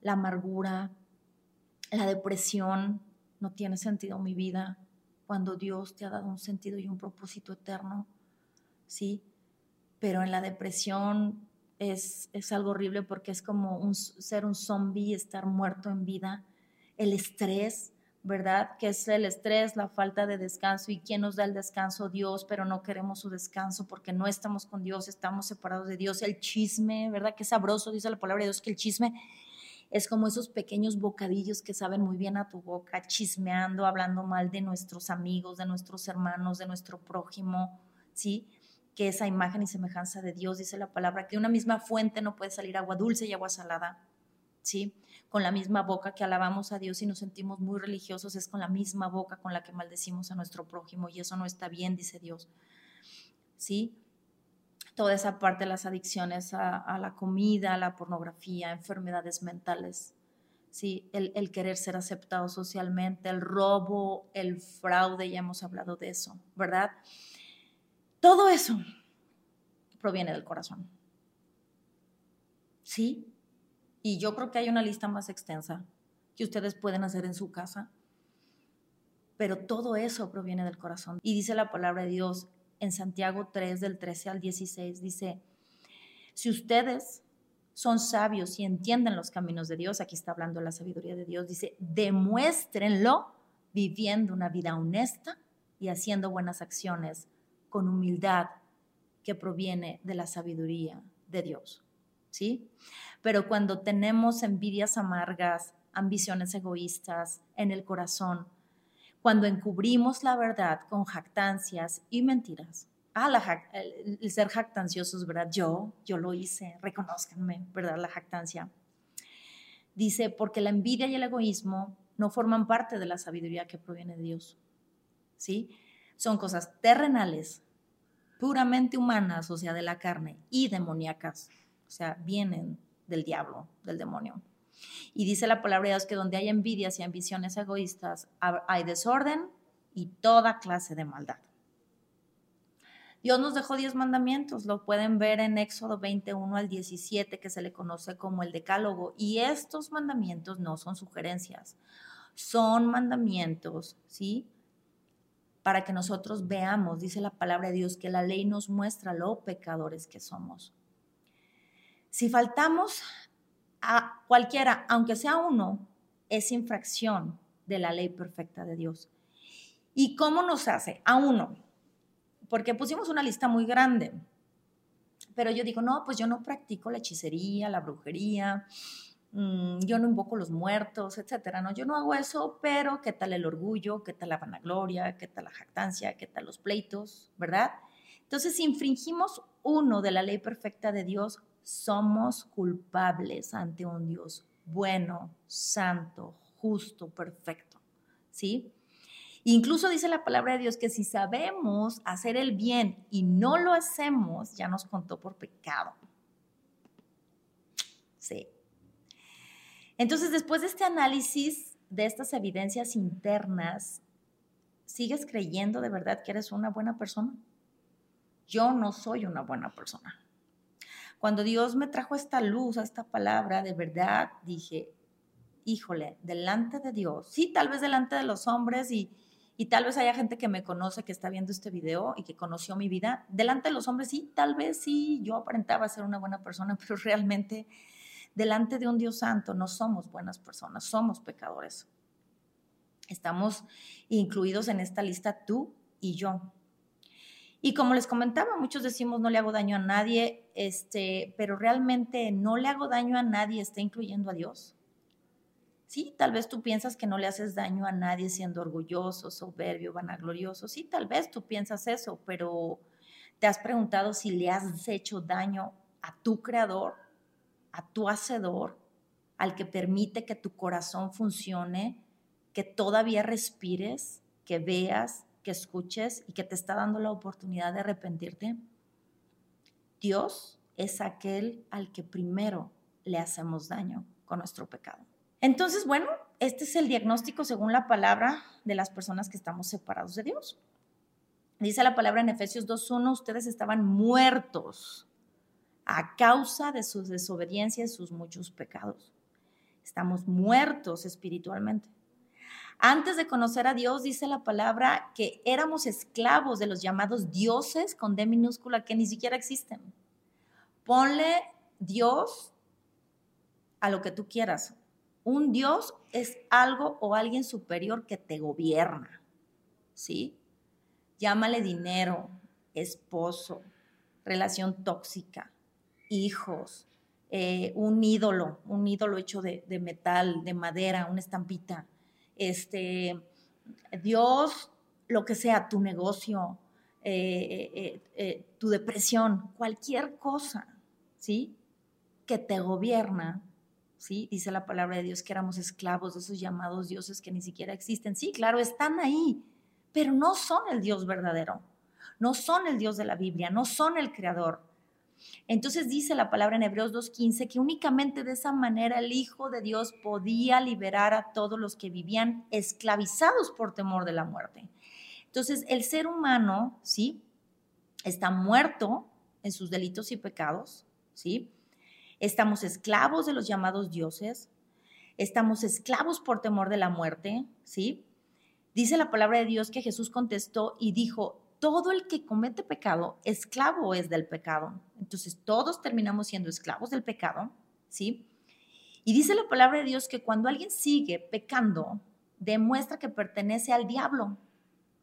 la amargura, la depresión. No tiene sentido mi vida cuando Dios te ha dado un sentido y un propósito eterno, ¿sí? Pero en la depresión es, es algo horrible porque es como un, ser un zombie, estar muerto en vida. El estrés, ¿verdad? Que es el estrés, la falta de descanso y quién nos da el descanso, Dios, pero no queremos su descanso porque no estamos con Dios, estamos separados de Dios. El chisme, ¿verdad? Qué sabroso, dice la palabra de Dios, que el chisme es como esos pequeños bocadillos que saben muy bien a tu boca, chismeando, hablando mal de nuestros amigos, de nuestros hermanos, de nuestro prójimo, ¿sí? Que esa imagen y semejanza de Dios, dice la palabra, que una misma fuente no puede salir agua dulce y agua salada, ¿sí? con la misma boca que alabamos a Dios y nos sentimos muy religiosos, es con la misma boca con la que maldecimos a nuestro prójimo y eso no está bien, dice Dios. ¿Sí? Toda esa parte de las adicciones a, la comida, a la pornografía, enfermedades mentales, ¿sí? El, el, querer ser aceptado socialmente, el robo, el fraude, ya hemos hablado de eso, ¿verdad? Todo eso proviene del corazón. ¿Sí? Y yo creo que hay una lista más extensa que ustedes pueden hacer en su casa. Pero todo eso proviene del corazón. Y dice la palabra de Dios en Santiago 3, del 13 al 16, dice, si ustedes son sabios y entienden los caminos de Dios, aquí está hablando la sabiduría de Dios, dice, demuéstrenlo viviendo una vida honesta y haciendo buenas acciones con humildad que proviene de la sabiduría de Dios. ¿Sí? Pero cuando tenemos envidias amargas, ambiciones egoístas en el corazón, cuando encubrimos la verdad con jactancias y mentiras, ah, el, ser jactanciosos, ¿verdad? Yo, yo lo hice, reconozcanme, ¿verdad? La jactancia. Dice, porque la envidia y el egoísmo no forman parte de la sabiduría que proviene de Dios, ¿sí? Son cosas terrenales, puramente humanas, o sea, de la carne, y demoníacas, o sea, vienen del diablo, del demonio. Y dice la palabra de Dios que donde hay envidias y ambiciones egoístas, hay desorden y toda clase de maldad. Dios nos dejó diez mandamientos, lo pueden ver en Éxodo 21 al 17, que se le conoce como el decálogo. Y estos mandamientos no son sugerencias, son mandamientos, ¿sí? Para que nosotros veamos, dice la palabra de Dios, que la ley nos muestra lo pecadores que somos. Si faltamos a cualquiera, aunque sea uno, es infracción de la ley perfecta de Dios. ¿Y cómo nos hace? A uno. Porque pusimos una lista muy grande. Pero yo digo, no, pues yo no practico la hechicería, la brujería, mm, yo no invoco los muertos, etcétera. No, yo no hago eso, pero ¿qué tal el orgullo? ¿Qué tal la vanagloria? ¿Qué tal la jactancia? ¿Qué tal los pleitos? ¿Verdad? Entonces, si infringimos uno de la ley perfecta de Dios, somos culpables ante un Dios bueno, santo, justo, perfecto. ¿Sí? Incluso dice la palabra de Dios que si sabemos hacer el bien y no lo hacemos, ya nos contó por pecado. Sí, Entonces, después de este análisis de estas evidencias internas, ¿sigues creyendo de verdad que eres una buena persona? Yo no soy una buena persona. Cuando Dios me trajo esta luz, esta palabra, de verdad dije, híjole, delante de Dios, sí, tal vez delante de los hombres y, y tal vez haya gente que me conoce, que está viendo este video y que conoció mi vida, delante de los hombres, sí, tal vez sí, yo aparentaba ser una buena persona, (laughs) pero realmente delante de un Dios santo no somos buenas personas, somos pecadores. Estamos incluidos en esta lista tú y yo. Y como les comentaba, muchos decimos no le hago daño a nadie, este, pero realmente no le hago daño a nadie, está incluyendo a Dios. Sí, tal vez tú piensas que no le haces daño a nadie siendo orgulloso, soberbio, vanaglorioso. Sí, tal vez tú piensas eso, pero te has preguntado si le has hecho daño a tu creador, a tu hacedor, al que permite que tu corazón funcione, que todavía respires, que veas, que escuches y que te está dando la oportunidad de arrepentirte, Dios es aquel al que primero le hacemos daño con nuestro pecado. Entonces, bueno, este es el diagnóstico según la palabra de las personas que estamos separados de Dios. Dice la palabra en Efesios 2.1, ustedes estaban muertos a causa de sus desobediencias y sus muchos pecados. Estamos muertos espiritualmente. Antes de conocer a Dios, dice la palabra que éramos esclavos de los llamados dioses con D minúscula que ni siquiera existen. Ponle Dios a lo que tú quieras. Un Dios es algo o alguien superior que te gobierna, ¿sí? Llámale dinero, esposo, relación tóxica, hijos, eh, un ídolo, un ídolo hecho de, de metal, de madera, una estampita, este, Dios, lo que sea, tu negocio, eh, eh, eh, tu depresión, cualquier cosa, ¿sí? Que te gobierna, ¿sí? Dice la palabra de Dios que éramos esclavos de esos llamados dioses que ni siquiera existen. Sí, claro, están ahí, pero no son el Dios verdadero, no son el Dios de la Biblia, no son el creador. Entonces dice la palabra en Hebreos 2.15 que únicamente de esa manera el Hijo de Dios podía liberar a todos los que vivían esclavizados por temor de la muerte. Entonces el ser humano, ¿sí? Está muerto en sus delitos y pecados, ¿sí? Estamos esclavos de los llamados dioses, estamos esclavos por temor de la muerte, ¿sí? Dice la palabra de Dios que Jesús contestó y dijo, todo el que comete pecado, esclavo es del pecado. Entonces todos terminamos siendo esclavos del pecado, ¿sí? Y dice la palabra de Dios que cuando alguien sigue pecando, demuestra que pertenece al diablo,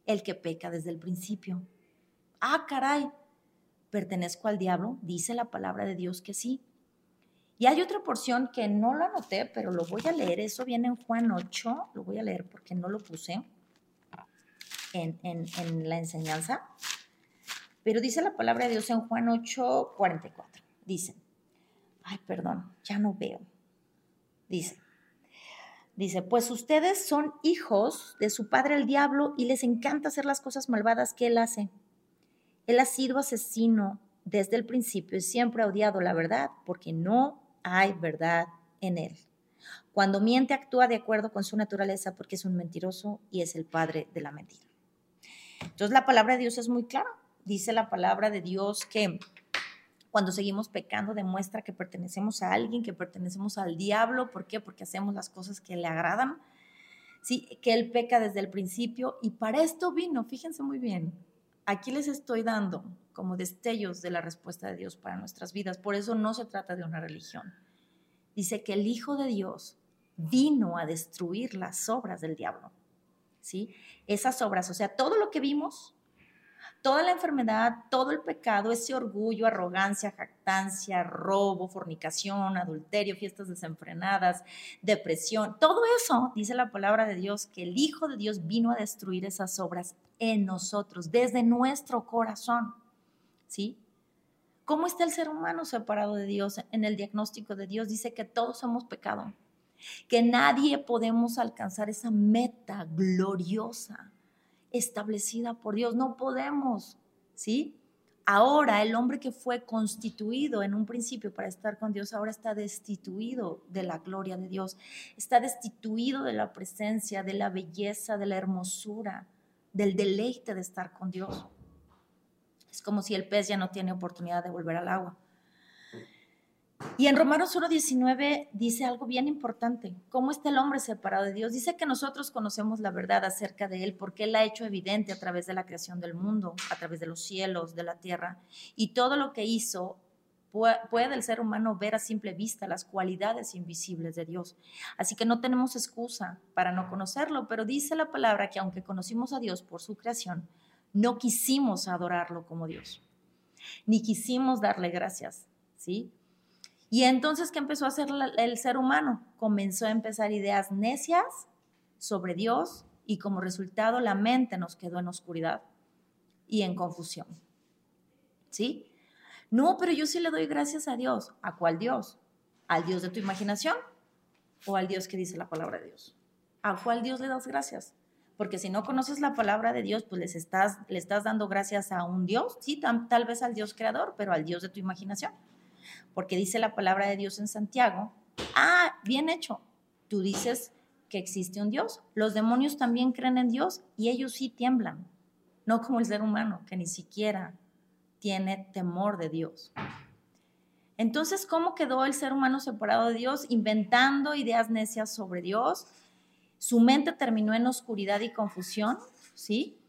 el que peca desde el principio. Ah, caray, ¿pertenezco al diablo? Dice la palabra de Dios que sí. Y hay otra porción que no lo anoté, pero lo voy a leer. Eso viene en Juan 8. Lo voy a leer porque no lo puse en, la enseñanza. Pero dice la palabra de Dios en Juan 8, 44. Dice, ay, perdón, ya no veo. Dice, dice, pues ustedes son hijos de su padre el diablo y les encanta hacer las cosas malvadas que él hace. Él ha sido asesino desde el principio y siempre ha odiado la verdad porque no hay verdad en él. Cuando miente actúa de acuerdo con su naturaleza porque es un mentiroso y es el padre de la mentira. Entonces la palabra de Dios es muy clara. Dice la palabra de Dios que cuando seguimos pecando demuestra que pertenecemos a alguien, que pertenecemos al diablo. ¿Por qué? Porque hacemos las cosas que le agradan. Sí, que él peca desde el principio y para esto vino, fíjense muy bien. Aquí les estoy dando como destellos de la respuesta de Dios para nuestras vidas. Por eso no se trata de una religión. Dice que el Hijo de Dios vino a destruir las obras del diablo. ¿Sí? Esas obras, o sea, todo lo que vimos, toda la enfermedad, todo el pecado, ese orgullo, arrogancia, jactancia, robo, fornicación, adulterio, fiestas desenfrenadas, depresión, todo eso, dice la palabra de Dios, que el Hijo de Dios vino a destruir esas obras en nosotros, desde nuestro corazón, ¿sí? ¿Cómo está el ser humano separado de Dios? En el diagnóstico de Dios dice que todos somos pecado que nadie podemos alcanzar esa meta gloriosa establecida por Dios. No podemos, ¿sí? Ahora el hombre que fue constituido en un principio para estar con Dios, ahora está destituido de la gloria de Dios, está destituido de la presencia, de la belleza, de la hermosura, del deleite de estar con Dios. Es como si el pez ya no tiene oportunidad de volver al agua. Y en Romanos 1.19 dice algo bien importante. ¿Cómo está el hombre separado de Dios? Dice que nosotros conocemos la verdad acerca de Él porque Él la ha hecho evidente a través de la creación del mundo, a través de los cielos, de la tierra. Y todo lo que hizo puede el ser humano ver a simple vista las cualidades invisibles de Dios. Así que no tenemos excusa para no conocerlo, pero dice la palabra que aunque conocimos a Dios por su creación, no quisimos adorarlo como Dios, ni quisimos darle gracias, ¿sí? Y entonces, ¿qué empezó a hacer el ser humano? Comenzó a empezar ideas necias sobre Dios y como resultado la mente nos quedó en oscuridad y en confusión. ¿Sí? No, pero yo sí le doy gracias a Dios. ¿A cuál Dios? ¿Al Dios de tu imaginación o al Dios que dice la palabra de Dios? ¿A cuál Dios le das gracias? Porque si no conoces la palabra de Dios, pues les estás, le estás dando gracias a un Dios, sí, tal vez al Dios creador, pero al Dios de tu imaginación porque dice la palabra de Dios en Santiago, ah, bien hecho, tú dices que existe un Dios, los demonios también creen en Dios y ellos sí tiemblan, no como el ser humano que ni siquiera tiene temor de Dios. Entonces, ¿cómo quedó el ser humano separado de Dios? Inventando ideas necias sobre Dios. Su mente terminó en oscuridad y confusión, ¿sí?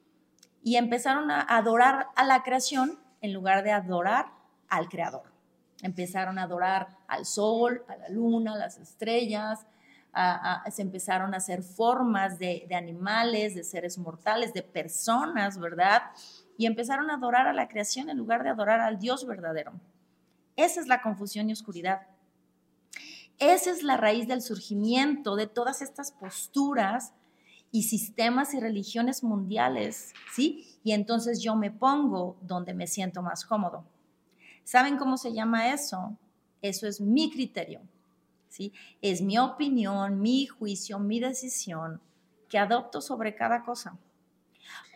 Y empezaron a adorar a la creación en lugar de adorar al Creador. Empezaron a adorar al sol, a la luna, a las estrellas, se empezaron a hacer formas de, animales, de seres mortales, de personas, ¿verdad? Y empezaron a adorar a la creación en lugar de adorar al Dios verdadero. Esa es la confusión y oscuridad. Esa es la raíz del surgimiento de todas estas posturas y sistemas y religiones mundiales, ¿sí? Y entonces yo me pongo donde me siento más cómodo. ¿Saben cómo se llama eso? Eso es mi criterio, ¿sí? Es mi opinión, mi juicio, mi decisión que adopto sobre cada cosa,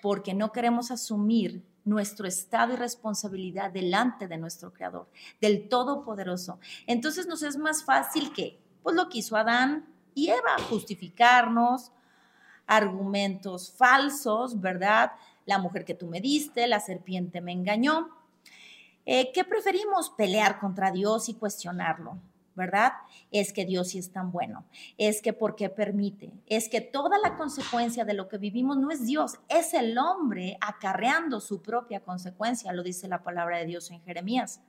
porque no queremos asumir nuestro estado y responsabilidad delante de nuestro Creador, del Todopoderoso. Entonces nos es más fácil que, pues lo que hizo Adán y Eva, justificarnos, argumentos falsos, ¿verdad? La mujer que tú me diste, la serpiente me engañó. Eh, ¿Qué preferimos? Pelear contra Dios y cuestionarlo, ¿verdad? Es que Dios sí es tan bueno, es que ¿por qué permite, es que toda la consecuencia de lo que vivimos no es Dios, es el hombre acarreando su propia consecuencia, lo dice la palabra de Dios en Jeremías.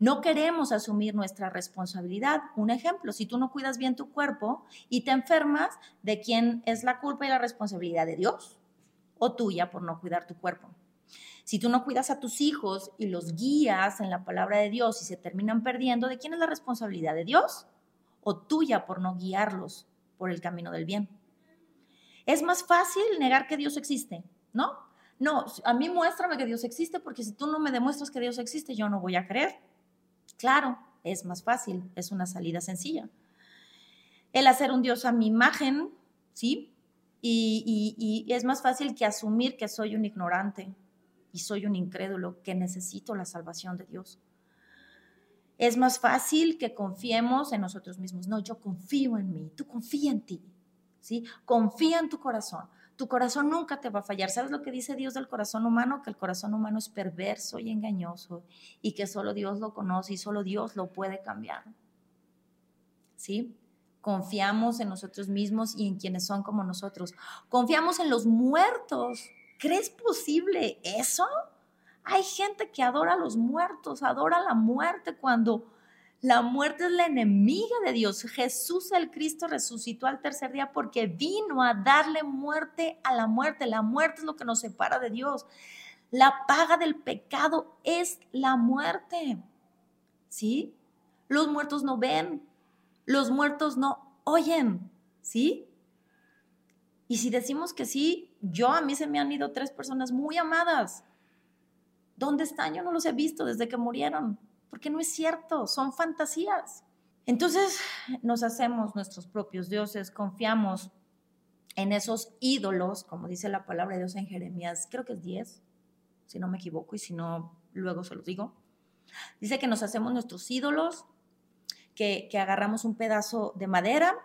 No queremos asumir nuestra responsabilidad. Un ejemplo, si tú no cuidas bien tu cuerpo y te enfermas, ¿de quién es la culpa y la responsabilidad de Dios o tuya por no cuidar tu cuerpo? Si tú no cuidas a tus hijos y los guías en la palabra de Dios y se terminan perdiendo, ¿de quién es la responsabilidad? ¿De Dios o tuya por no guiarlos por el camino del bien? Es más fácil negar que Dios existe, ¿no? No, a mí muéstrame que Dios existe porque si tú no me demuestras que Dios existe, yo no voy a creer. Claro, es más fácil, es una salida sencilla. El hacer un Dios a mi imagen, ¿sí? Y, y es más fácil que asumir que soy un ignorante, y soy un incrédulo que necesito la salvación de Dios. Es más fácil que confiemos en nosotros mismos. No, yo confío en mí, tú confía en ti, ¿sí? Confía en tu corazón. Tu corazón nunca te va a fallar. ¿Sabes lo que dice Dios del corazón humano? Que el corazón humano es perverso y engañoso y que solo Dios lo conoce y solo Dios lo puede cambiar. ¿Sí? Confiamos en nosotros mismos y en quienes son como nosotros. Confiamos en los muertos ¿Crees posible eso? Hay gente que adora a los muertos, adora la muerte cuando la muerte es la enemiga de Dios. Jesús el Cristo resucitó al tercer día porque vino a darle muerte a la muerte. La muerte es lo que nos separa de Dios. La paga del pecado es la muerte. ¿Sí? Los muertos no ven, los muertos no oyen. ¿Sí? Y si decimos que sí, yo a mí se me han ido tres personas muy amadas. ¿Dónde están? Yo no los he visto desde que murieron, porque no es cierto, son fantasías. Entonces nos hacemos nuestros propios dioses, confiamos en esos ídolos, como dice la palabra de Dios en Jeremías, creo que es 10, si no me equivoco, y si no, luego se los digo. Dice que nos hacemos nuestros ídolos, que, agarramos un pedazo de madera,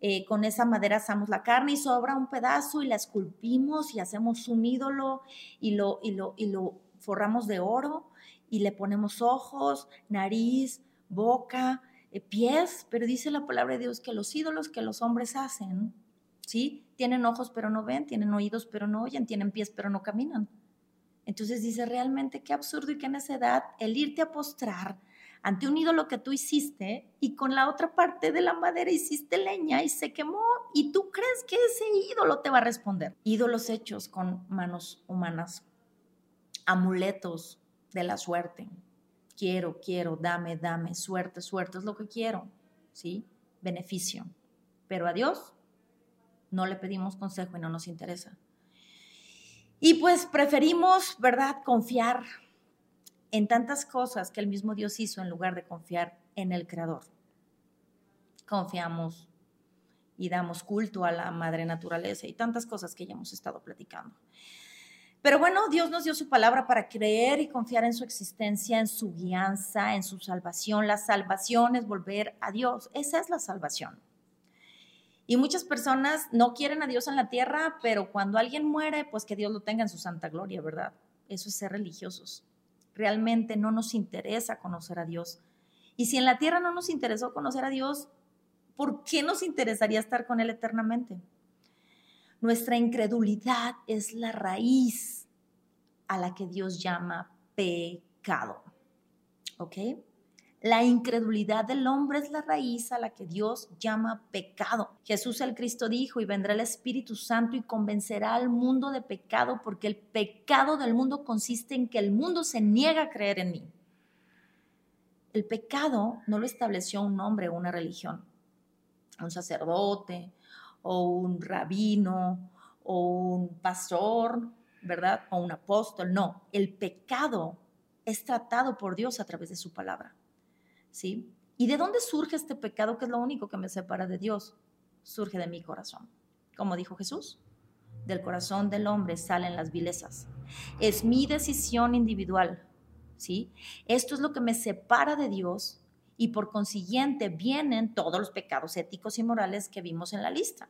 eh, con esa madera asamos la carne y sobra un pedazo y la esculpimos y hacemos un ídolo y lo, y lo, y lo forramos de oro y le ponemos ojos, nariz, boca, eh, pies, pero dice la palabra de Dios que los ídolos que los hombres hacen, ¿sí? Tienen ojos pero no ven, tienen oídos pero no oyen, tienen pies pero no caminan. Entonces dice, realmente qué absurdo y qué necedad el irte a postrar ante un ídolo que tú hiciste y con la otra parte de la madera hiciste leña y se quemó y tú crees que ese ídolo te va a responder. Ídolos hechos con manos humanas, amuletos de la suerte. Quiero, quiero, dame, dame, suerte, suerte es lo que quiero, ¿sí? Beneficio. Pero a Dios no le pedimos consejo y no nos interesa. Y pues preferimos, ¿verdad?, confiar en tantas cosas que el mismo Dios hizo en lugar de confiar en el Creador. Confiamos y damos culto a la madre naturaleza y tantas cosas que ya hemos estado platicando. Pero bueno, Dios nos dio su palabra para creer y confiar en su existencia, en su guianza, en su salvación. La salvación es volver a Dios. Esa es la salvación. Y muchas personas no quieren a Dios en la tierra, pero cuando alguien muere, pues que Dios lo tenga en su santa gloria, ¿verdad? Eso es ser religiosos. Realmente no nos interesa conocer a Dios. Y si en la tierra no nos interesó conocer a Dios, ¿por qué nos interesaría estar con Él eternamente? Nuestra incredulidad es la raíz a la que Dios llama pecado. ¿Ok? La incredulidad del hombre es la raíz a la que Dios llama pecado. Jesús el Cristo dijo, y vendrá el Espíritu Santo y convencerá al mundo de pecado, porque el pecado del mundo consiste en que el mundo se niega a creer en mí. El pecado no lo estableció un hombre o una religión, un sacerdote o un rabino o un pastor, ¿verdad? O un apóstol. No, el pecado es tratado por Dios a través de su palabra. ¿Y de dónde surge este pecado que es lo único que me separa de Dios? Surge de mi corazón. Como dijo Jesús, del corazón del hombre salen las vilezas. Es mi decisión individual, ¿sí? Esto es lo que me separa de Dios y por consiguiente vienen todos los pecados éticos y morales que vimos en la lista.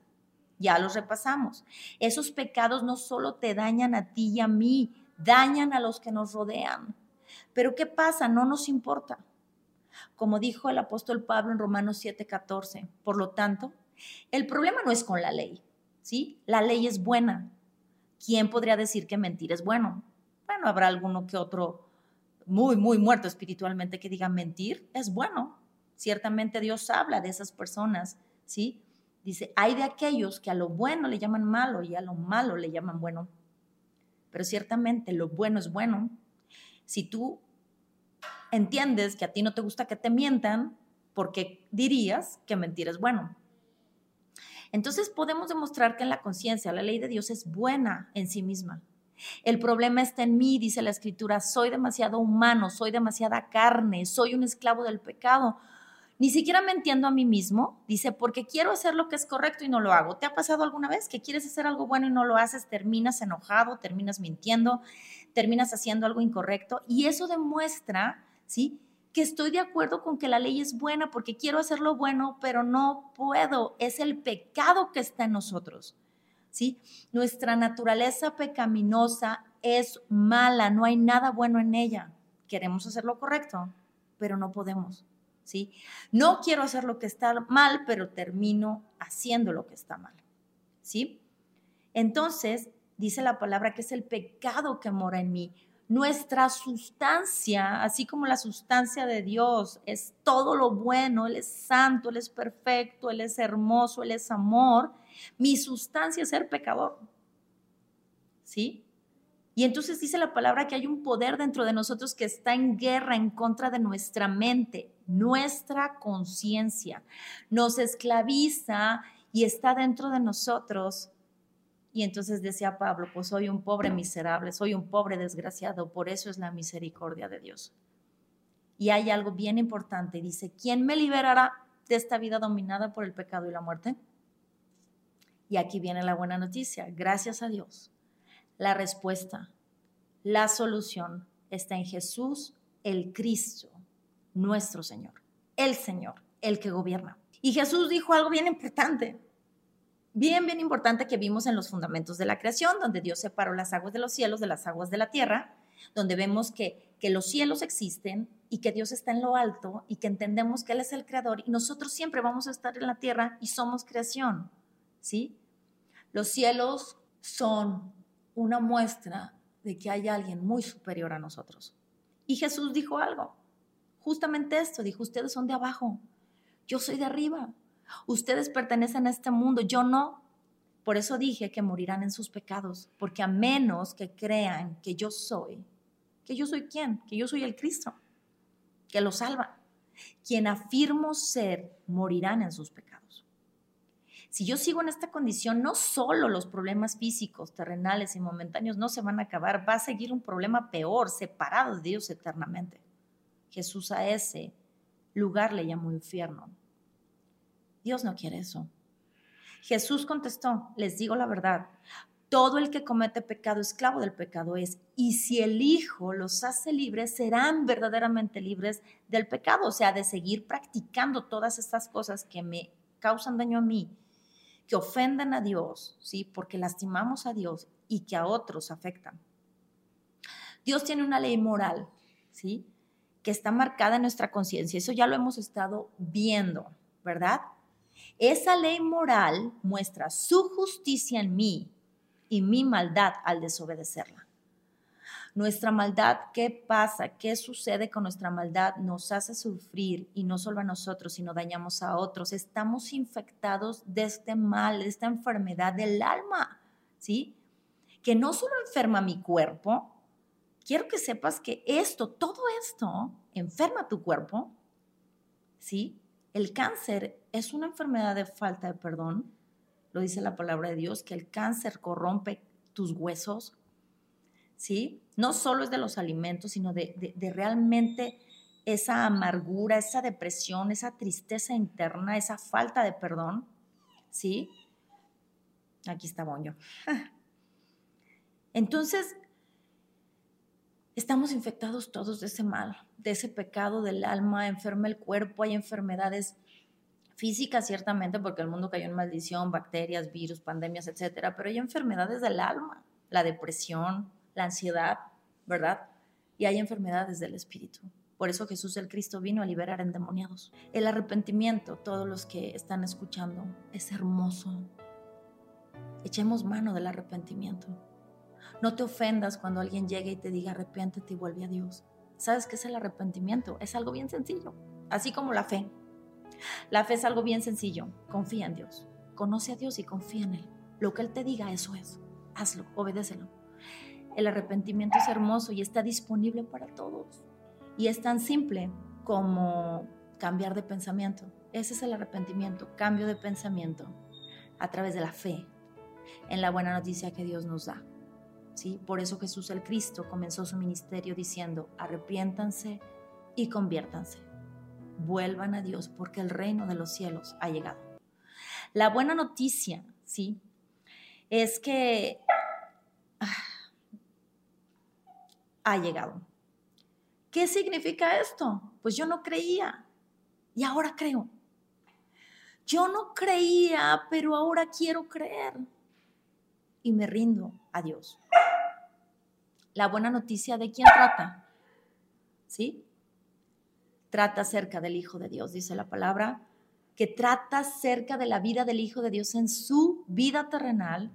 Ya los repasamos. Esos pecados no solo te dañan a ti y a mí, dañan a los que nos rodean. Pero ¿qué pasa? No nos importa como dijo el apóstol Pablo en Romanos 7:14. Por lo tanto, el problema no es con la ley, ¿sí? La ley es buena. ¿Quién podría decir que mentir es bueno? Bueno, habrá alguno que otro muy, muy muerto espiritualmente que diga mentir es bueno. Ciertamente Dios habla de esas personas, ¿sí? Dice, hay de aquellos que a lo bueno le llaman malo y a lo malo le llaman bueno. Pero ciertamente lo bueno es bueno. Si tú entiendes que a ti no te gusta que te mientan porque dirías que mentir es bueno. Entonces podemos demostrar que en la conciencia la ley de Dios es buena en sí misma. El problema está en mí, dice la escritura, soy demasiado humano, soy demasiada carne, soy un esclavo del pecado. Ni siquiera me entiendo a mí mismo, dice, porque quiero hacer lo que es correcto y no lo hago. ¿Te ha pasado alguna vez que quieres hacer algo bueno y no lo haces? Terminas enojado, terminas mintiendo, terminas haciendo algo incorrecto y eso demuestra ¿sí? Que estoy de acuerdo con que la ley es buena porque quiero hacer lo bueno, pero no puedo. Es el pecado que está en nosotros, ¿sí? Nuestra naturaleza pecaminosa es mala, no hay nada bueno en ella. Queremos hacer lo correcto, pero no podemos, ¿sí? No quiero hacer lo que está mal, pero termino haciendo lo que está mal, ¿sí? Entonces, dice la palabra que es el pecado que mora en mí nuestra sustancia, así como la sustancia de Dios, es todo lo bueno, Él es santo, Él es perfecto, Él es hermoso, Él es amor. Mi sustancia es ser pecador. ¿Sí? Y entonces dice la palabra que hay un poder dentro de nosotros que está en guerra en contra de nuestra mente, nuestra conciencia. Nos esclaviza y está dentro de nosotros y entonces decía Pablo, pues soy un pobre miserable, soy un pobre desgraciado, por eso es la misericordia de Dios. Y hay algo bien importante, dice, ¿quién me liberará de esta vida dominada por el pecado y la muerte? Y aquí viene la buena noticia, gracias a Dios. La respuesta, la solución está en Jesús, el Cristo, nuestro Señor, el Señor, el que gobierna. Y Jesús dijo algo bien importante, bien, bien importante que vimos en los fundamentos de la creación, donde Dios separó las aguas de los cielos de las aguas de la tierra, donde vemos que, que los cielos existen y que Dios está en lo alto y que entendemos que Él es el creador y nosotros siempre vamos a estar en la tierra y somos creación, ¿sí? Los cielos son una muestra de que hay alguien muy superior a nosotros. Y Jesús dijo algo, justamente esto, dijo, ustedes son de abajo, yo soy de arriba, ustedes pertenecen a este mundo, yo no. Por eso dije que morirán en sus pecados, porque a menos que crean que yo soy, que yo soy quién, que yo soy el Cristo, que lo salva. Quien afirmo ser, morirán en sus pecados. Si yo sigo en esta condición, no solo los problemas físicos, terrenales y momentáneos no se van a acabar, va a seguir un problema peor, separado de Dios eternamente. Jesús a ese lugar le llamó infierno. Dios no quiere eso. Jesús contestó, les digo la verdad, todo el que comete pecado, esclavo del pecado es, y si el Hijo los hace libres, serán verdaderamente libres del pecado, o sea, de seguir practicando todas estas cosas que me causan daño a mí, que ofenden a Dios, ¿sí? Porque lastimamos a Dios y que a otros afectan. Dios tiene una ley moral, ¿sí? Que está marcada en nuestra conciencia. Eso ya lo hemos estado viendo, ¿verdad? Esa ley moral muestra su justicia en mí y mi maldad al desobedecerla. Nuestra maldad, ¿qué pasa? ¿Qué sucede con nuestra maldad? Nos hace sufrir y no solo a nosotros, sino dañamos a otros. Estamos infectados de este mal, de esta enfermedad del alma, ¿sí? Que no solo enferma mi cuerpo, quiero que sepas que esto, todo esto, enferma tu cuerpo, ¿sí? El cáncer es una enfermedad de falta de perdón, lo dice la palabra de Dios, que el cáncer corrompe tus huesos, ¿sí? No solo es de los alimentos, sino de, realmente esa amargura, esa depresión, esa tristeza interna, esa falta de perdón, ¿sí? Aquí está Boño. (laughs) Entonces, estamos infectados todos de ese mal, de ese pecado del alma, enferma el cuerpo, hay enfermedades físicas ciertamente, porque el mundo cayó en maldición, bacterias, virus, pandemias, etcétera, pero hay enfermedades del alma, la depresión, la ansiedad, ¿verdad? Y hay enfermedades del espíritu. Por eso Jesús el Cristo vino a liberar endemoniados. El arrepentimiento, todos los que están escuchando, es hermoso. Echemos mano del arrepentimiento. No te ofendas cuando alguien llegue y te diga arrepiéntete y vuelve a Dios. ¿Sabes qué es el arrepentimiento? Es algo bien sencillo, así como la fe. La fe es algo bien sencillo. Confía en Dios. Conoce a Dios y confía en Él. Lo que Él te diga, eso es. Hazlo, obedécelo. El arrepentimiento es hermoso y está disponible para todos. Y es tan simple como cambiar de pensamiento. Ese es el arrepentimiento, cambio de pensamiento a través de la fe en la buena noticia que Dios nos da. Por eso Jesús el Cristo comenzó su ministerio diciendo, arrepiéntanse y conviértanse vuelvan a Dios porque el reino de los cielos ha llegado. La buena noticia, ¿sí? Es que ah, ha llegado. ¿Qué significa esto? Pues yo no creía y ahora creo. Yo no creía, pero ahora quiero creer y me rindo a Dios. La buena noticia de quién trata, ¿sí? trata cerca del Hijo de Dios, dice la palabra, que trata cerca de la vida del Hijo de Dios en su vida terrenal,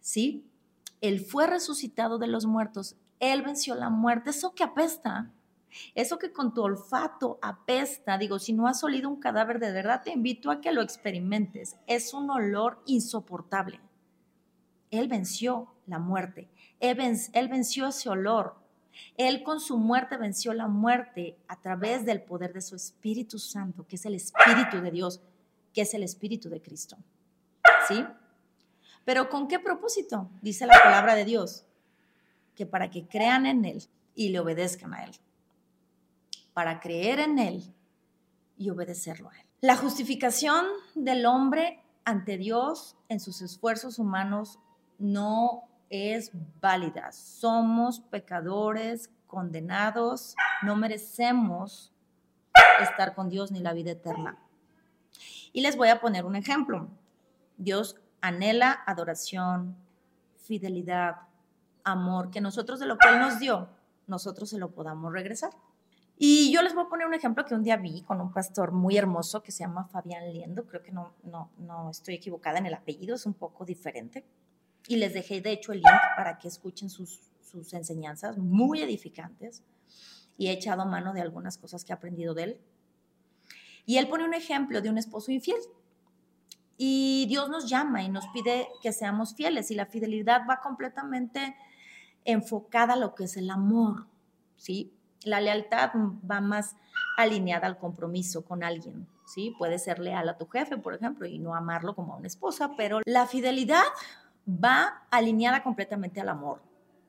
¿sí? Él fue resucitado de los muertos, Él venció la muerte, eso que apesta, eso que con tu olfato apesta, digo, si no has olido un cadáver de verdad, te invito a que lo experimentes, es un olor insoportable. Él venció la muerte, él, venció ese olor, él con su muerte venció la muerte a través del poder de su Espíritu Santo, que es el Espíritu de Dios, que es el Espíritu de Cristo. ¿Sí? Pero ¿con qué propósito? Dice la palabra de Dios, que para que crean en Él y le obedezcan a Él. Para creer en Él y obedecerlo a Él. La justificación del hombre ante Dios en sus esfuerzos humanos no es válida. Somos pecadores condenados, no merecemos estar con Dios ni la vida eterna. Y les voy a poner un ejemplo. Dios anhela adoración, fidelidad, amor, que nosotros de lo que Él nos dio, nosotros se lo podamos regresar. Y yo les voy a poner un ejemplo que un día vi con un pastor muy hermoso que se llama Fabián Liendo, creo que no, no, no estoy equivocada en el apellido, es un poco diferente. Y les dejé de hecho el link para que escuchen sus, sus enseñanzas muy edificantes y he echado mano de algunas cosas que he aprendido de él. Y él pone un ejemplo de un esposo infiel. Y Dios nos llama y nos pide que seamos fieles y la fidelidad va completamente enfocada a lo que es el amor, ¿sí? La lealtad va más alineada al compromiso con alguien, ¿sí? Puedes ser leal a tu jefe, por ejemplo, y no amarlo como a una esposa, pero la fidelidad va alineada completamente al amor.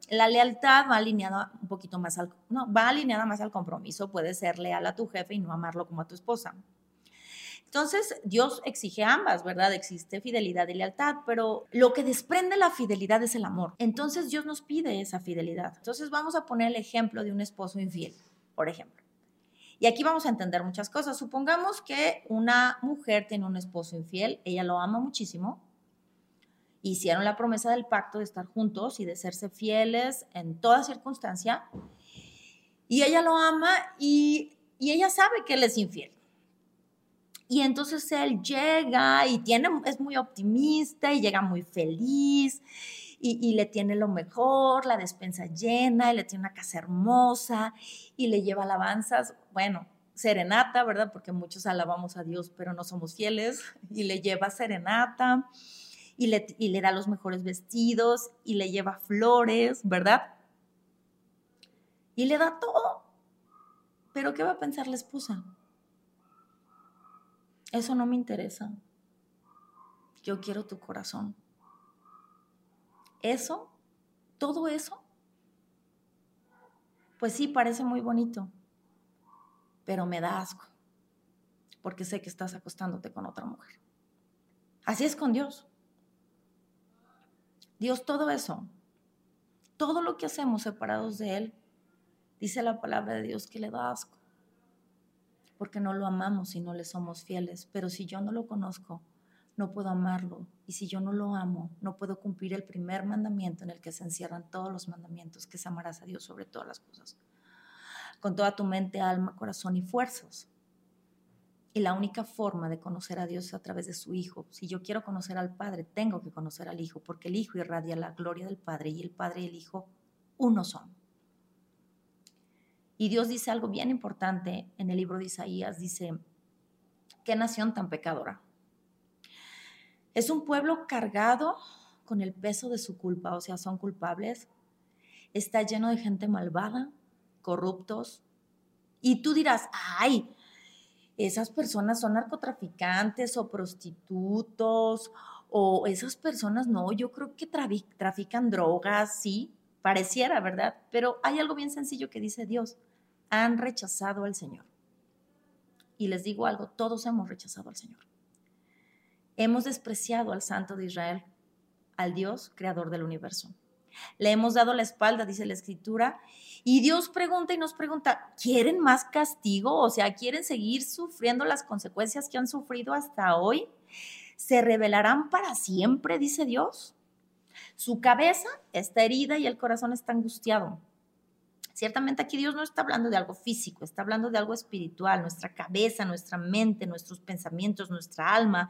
La lealtad va alineada un poquito más al, no, va alineada más al compromiso. Puedes ser leal a tu jefe y no amarlo como a tu esposa. Entonces, Dios exige ambas, ¿verdad? Existe fidelidad y lealtad, pero lo que desprende la fidelidad es el amor. Entonces, Dios nos pide esa fidelidad. Entonces, vamos a poner el ejemplo de un esposo infiel, por ejemplo. Y aquí vamos a entender muchas cosas. Supongamos que una mujer tiene un esposo infiel, ella lo ama muchísimo, hicieron la promesa del pacto de estar juntos y de serse fieles en toda circunstancia. Y ella lo ama y, ella sabe que él es infiel. Y entonces él llega y tiene, es muy optimista y llega muy feliz y, y, le tiene lo mejor, la despensa llena, y le tiene una casa hermosa y le lleva alabanzas, bueno, serenata, ¿verdad? Porque muchos alabamos a Dios, pero no somos fieles, y le lleva serenata y le, da los mejores vestidos y le lleva flores, ¿verdad? Y le da todo. Pero ¿qué va a pensar la esposa? Eso no me interesa. Yo quiero tu corazón. Eso, todo eso, pues sí, parece muy bonito, pero me da asco, porque sé que estás acostándote con otra mujer. Así es con Dios. Dios, todo eso, todo lo que hacemos separados de Él, dice la palabra de Dios que le da asco, porque no lo amamos y no le somos fieles. Pero si yo no lo conozco, no puedo amarlo. Y si yo no lo amo, no puedo cumplir el primer mandamiento en el que se encierran todos los mandamientos, que es amarás a Dios sobre todas las cosas, con toda tu mente, alma, corazón y fuerzas. Y la única forma de conocer a Dios es a través de su Hijo. Si yo quiero conocer al Padre, tengo que conocer al Hijo, porque el Hijo irradia la gloria del Padre y el Padre y el Hijo uno son. Y Dios dice algo bien importante en el libro de Isaías, dice, qué nación tan pecadora. Es un pueblo cargado con el peso de su culpa, o sea, son culpables. Está lleno de gente malvada, corruptos. Y tú dirás, ay, esas personas son narcotraficantes o prostitutos o esas personas no, yo creo que trafican drogas, sí, pareciera, ¿verdad? Pero hay algo bien sencillo que dice Dios, han rechazado al Señor. Y les digo algo, todos hemos rechazado al Señor. Hemos despreciado al Santo de Israel, al Dios creador del universo. Le hemos dado la espalda, dice la escritura, y Dios pregunta y nos pregunta, ¿quieren más castigo? O sea, ¿quieren seguir sufriendo las consecuencias que han sufrido hasta hoy? ¿Se revelarán para siempre? dice Dios. Su cabeza está herida y el corazón está angustiado. Ciertamente aquí Dios no está hablando de algo físico, está hablando de algo espiritual, nuestra cabeza, nuestra mente, nuestros pensamientos, nuestra alma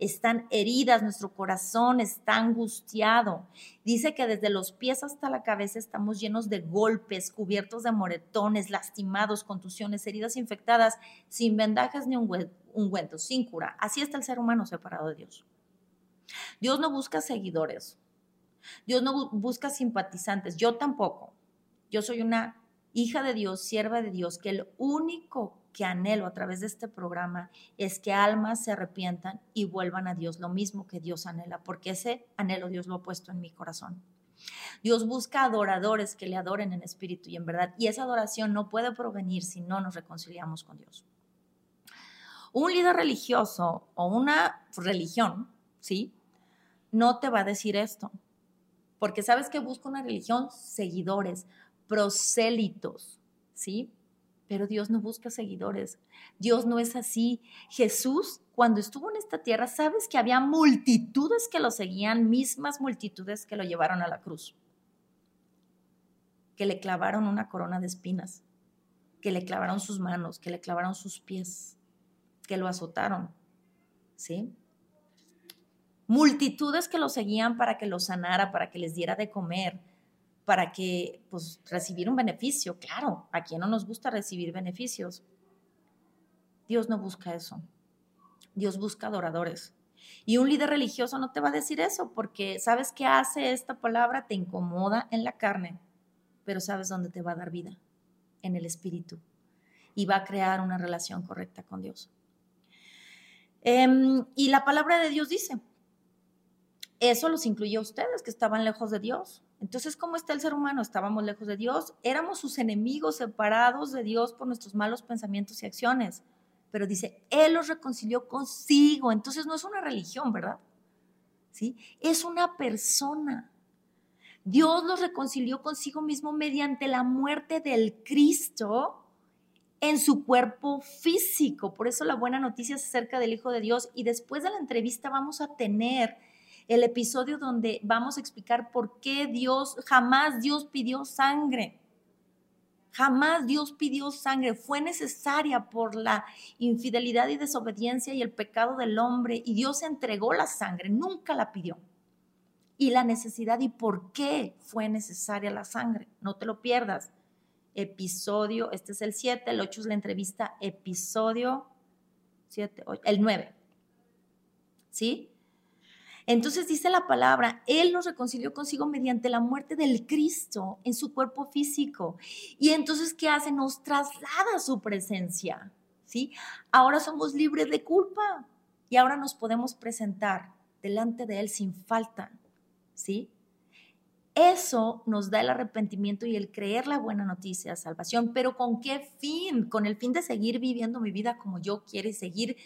están heridas, nuestro corazón está angustiado. Dice que desde los pies hasta la cabeza estamos llenos de golpes, cubiertos de moretones, lastimados, contusiones, heridas infectadas, sin vendajes ni ungüentos, sin cura. Así está el ser humano separado de Dios. Dios no busca seguidores. Dios no busca simpatizantes. Yo tampoco. Yo soy una hija de Dios, sierva de Dios, que el único que anhelo a través de este programa es que almas se arrepientan y vuelvan a Dios, lo mismo que Dios anhela, porque ese anhelo Dios lo ha puesto en mi corazón. Dios busca adoradores que le adoren en espíritu y en verdad, y esa adoración no puede provenir si no nos reconciliamos con Dios. Un líder religioso o una religión, ¿sí? No te va a decir esto, porque sabes que busca una religión seguidores, prosélitos, ¿sí? Pero Dios no busca seguidores. Dios no es así. Jesús, cuando estuvo en esta tierra, sabes que había multitudes que lo seguían, mismas multitudes que lo llevaron a la cruz, que le clavaron una corona de espinas, que le clavaron sus manos, que le clavaron sus pies, que lo azotaron, ¿sí? Multitudes que lo seguían para que lo sanara, para que les diera de comer, para que pues recibir un beneficio. Claro, a quien no nos gusta recibir beneficios. Dios no busca eso. Dios busca adoradores. Y un líder religioso no te va a decir eso porque sabes qué hace esta palabra, te incomoda en la carne, pero sabes dónde te va a dar vida, en el espíritu. Y va a crear una relación correcta con Dios. Em, y la palabra de Dios dice, eso los incluye a ustedes que estaban lejos de Dios. Entonces, ¿cómo está el ser humano? Estábamos lejos de Dios, éramos sus enemigos separados de Dios por nuestros malos pensamientos y acciones. Pero dice, Él los reconcilió consigo. Entonces no es una religión, ¿verdad? ¿Sí? Es una persona. Dios los reconcilió consigo mismo mediante la muerte del Cristo en su cuerpo físico. Por eso la buena noticia es acerca del Hijo de Dios. Y después de la entrevista vamos a tener el episodio donde vamos a explicar por qué Dios, jamás Dios pidió sangre. Jamás Dios pidió sangre. Fue necesaria por la infidelidad y desobediencia y el pecado del hombre. Y Dios entregó la sangre, nunca la pidió. Y la necesidad y por qué fue necesaria la sangre. No te lo pierdas. Episodio, este es el 7, el 8 es la entrevista, episodio 7, el 9. ¿Sí? Entonces dice la palabra, Él nos reconcilió consigo mediante la muerte del Cristo en su cuerpo físico. Y entonces, ¿qué hace? Nos traslada su presencia. ¿Sí? Ahora somos libres de culpa y ahora nos podemos presentar delante de Él sin falta. ¿Sí? Eso nos da el arrepentimiento y el creer la buena noticia, salvación, pero ¿con qué fin? Con el fin de seguir viviendo mi vida como yo quiero y seguir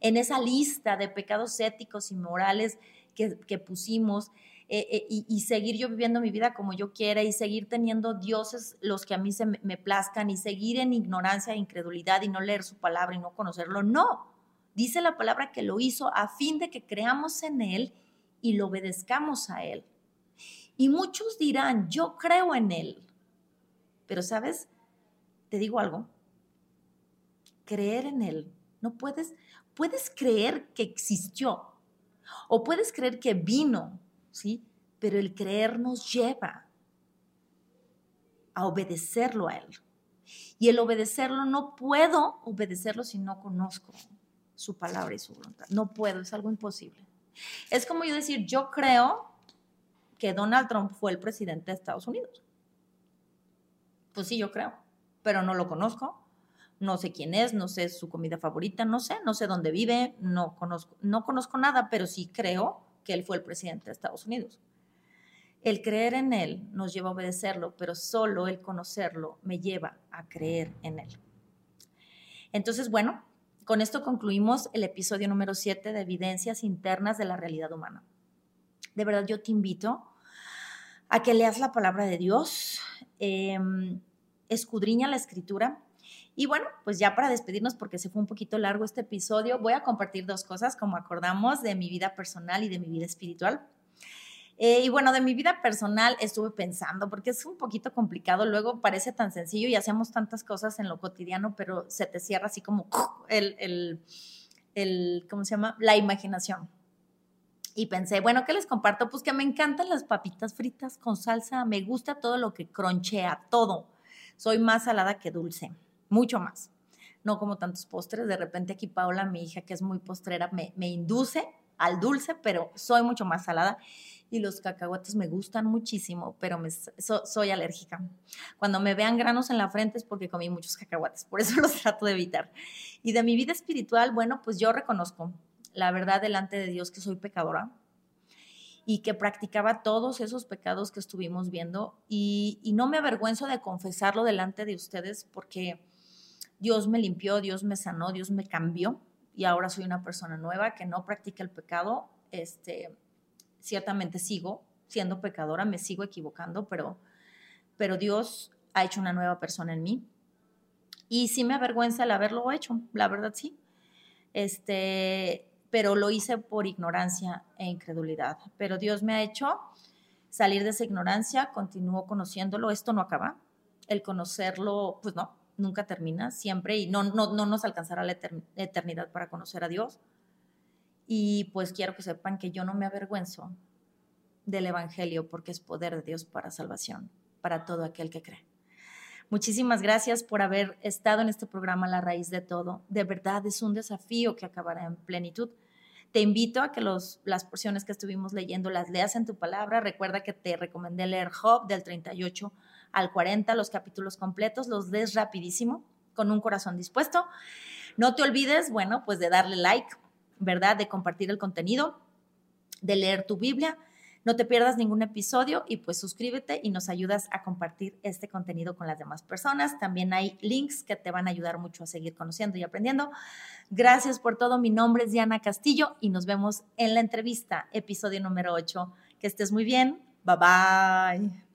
en esa lista de pecados éticos y morales que, pusimos eh, eh, y, seguir yo viviendo mi vida como yo quiera y seguir teniendo dioses los que a mí se me, me plazcan y seguir en ignorancia e incredulidad y no leer su palabra y no conocerlo. No, dice la palabra que lo hizo a fin de que creamos en Él y lo obedezcamos a Él. Y muchos dirán, yo creo en Él. Pero sabes, te digo algo, creer en Él, no puedes, puedes creer que existió, o puedes creer que vino, ¿sí? Pero el creer nos lleva a obedecerlo a Él. Y el obedecerlo, no puedo obedecerlo si no conozco su palabra y su voluntad. No puedo, es algo imposible. Es como yo decir, yo creo que Donald Trump fue el presidente de Estados Unidos. Pues sí, yo creo, pero no lo conozco, no sé quién es, no sé su comida favorita, no sé, no sé dónde vive, no conozco, no conozco nada, pero sí creo que él fue el presidente de Estados Unidos. El creer en él nos lleva a obedecerlo, pero solo el conocerlo me lleva a creer en él. Entonces, bueno, con esto concluimos el episodio número 7 de Evidencias Internas de la Realidad Humana. De verdad, yo te invito a que leas la palabra de Dios, em, escudriña la escritura, y bueno, pues ya para despedirnos, porque se fue un poquito largo este episodio, voy a compartir dos cosas, como acordamos, de mi vida personal y de mi vida espiritual. Eh, y bueno, de mi vida personal estuve pensando, porque es un poquito complicado, luego parece tan sencillo y hacemos tantas cosas en lo cotidiano, pero se te cierra así como el, el, el ¿cómo se llama? La imaginación. Y pensé, bueno, ¿qué les comparto? Pues que me encantan las papitas fritas con salsa, me gusta todo lo que cronchea, todo. Soy más salada que dulce mucho más. No como tantos postres. De repente aquí Paula, mi hija, que es muy postrera, me, induce al dulce, pero soy mucho más salada. Y los cacahuates me gustan muchísimo, pero me, soy alérgica. Cuando me vean granos en la frente es porque comí muchos cacahuates, por eso (laughs) los trato de evitar. Y de mi vida espiritual, bueno, pues yo reconozco la verdad delante de Dios que soy pecadora, y que practicaba todos esos pecados que estuvimos viendo y, no me avergüenzo de confesarlo delante de ustedes porque Dios me limpió, Dios me sanó, Dios me cambió y ahora soy una persona nueva que no practica el pecado. Este, ciertamente sigo siendo pecadora, me sigo equivocando, pero, pero Dios ha hecho una nueva persona en mí. Y sí me avergüenza el haberlo hecho, la verdad sí. Este, pero lo hice por ignorancia e incredulidad. Pero Dios me ha hecho salir de esa ignorancia, continúo conociéndolo, esto no acaba. El conocerlo, pues no, nunca termina, siempre, y no, no, no nos alcanzará la eternidad para conocer a Dios. Y pues quiero que sepan que yo no me avergüenzo del Evangelio porque es poder de Dios para salvación, para todo aquel que cree. Muchísimas gracias por haber estado en este programa La Raíz de Todo. De verdad es un desafío que acabará en plenitud. Te invito a que los, las porciones que estuvimos leyendo las leas en tu palabra. Recuerda que te recomendé leer Job del 38 al 40, los capítulos completos, los des rapidísimo, con un corazón dispuesto. No te olvides, bueno, pues de darle like, ¿verdad? De compartir el contenido, de leer tu Biblia no te pierdas ningún episodio y pues suscríbete y nos ayudas a compartir este contenido con las demás personas. También hay links que te van a ayudar mucho a seguir conociendo y aprendiendo. Gracias por todo. Mi nombre es Diana Castillo y nos vemos en la entrevista, episodio número 8. Que estés muy bien. Bye bye.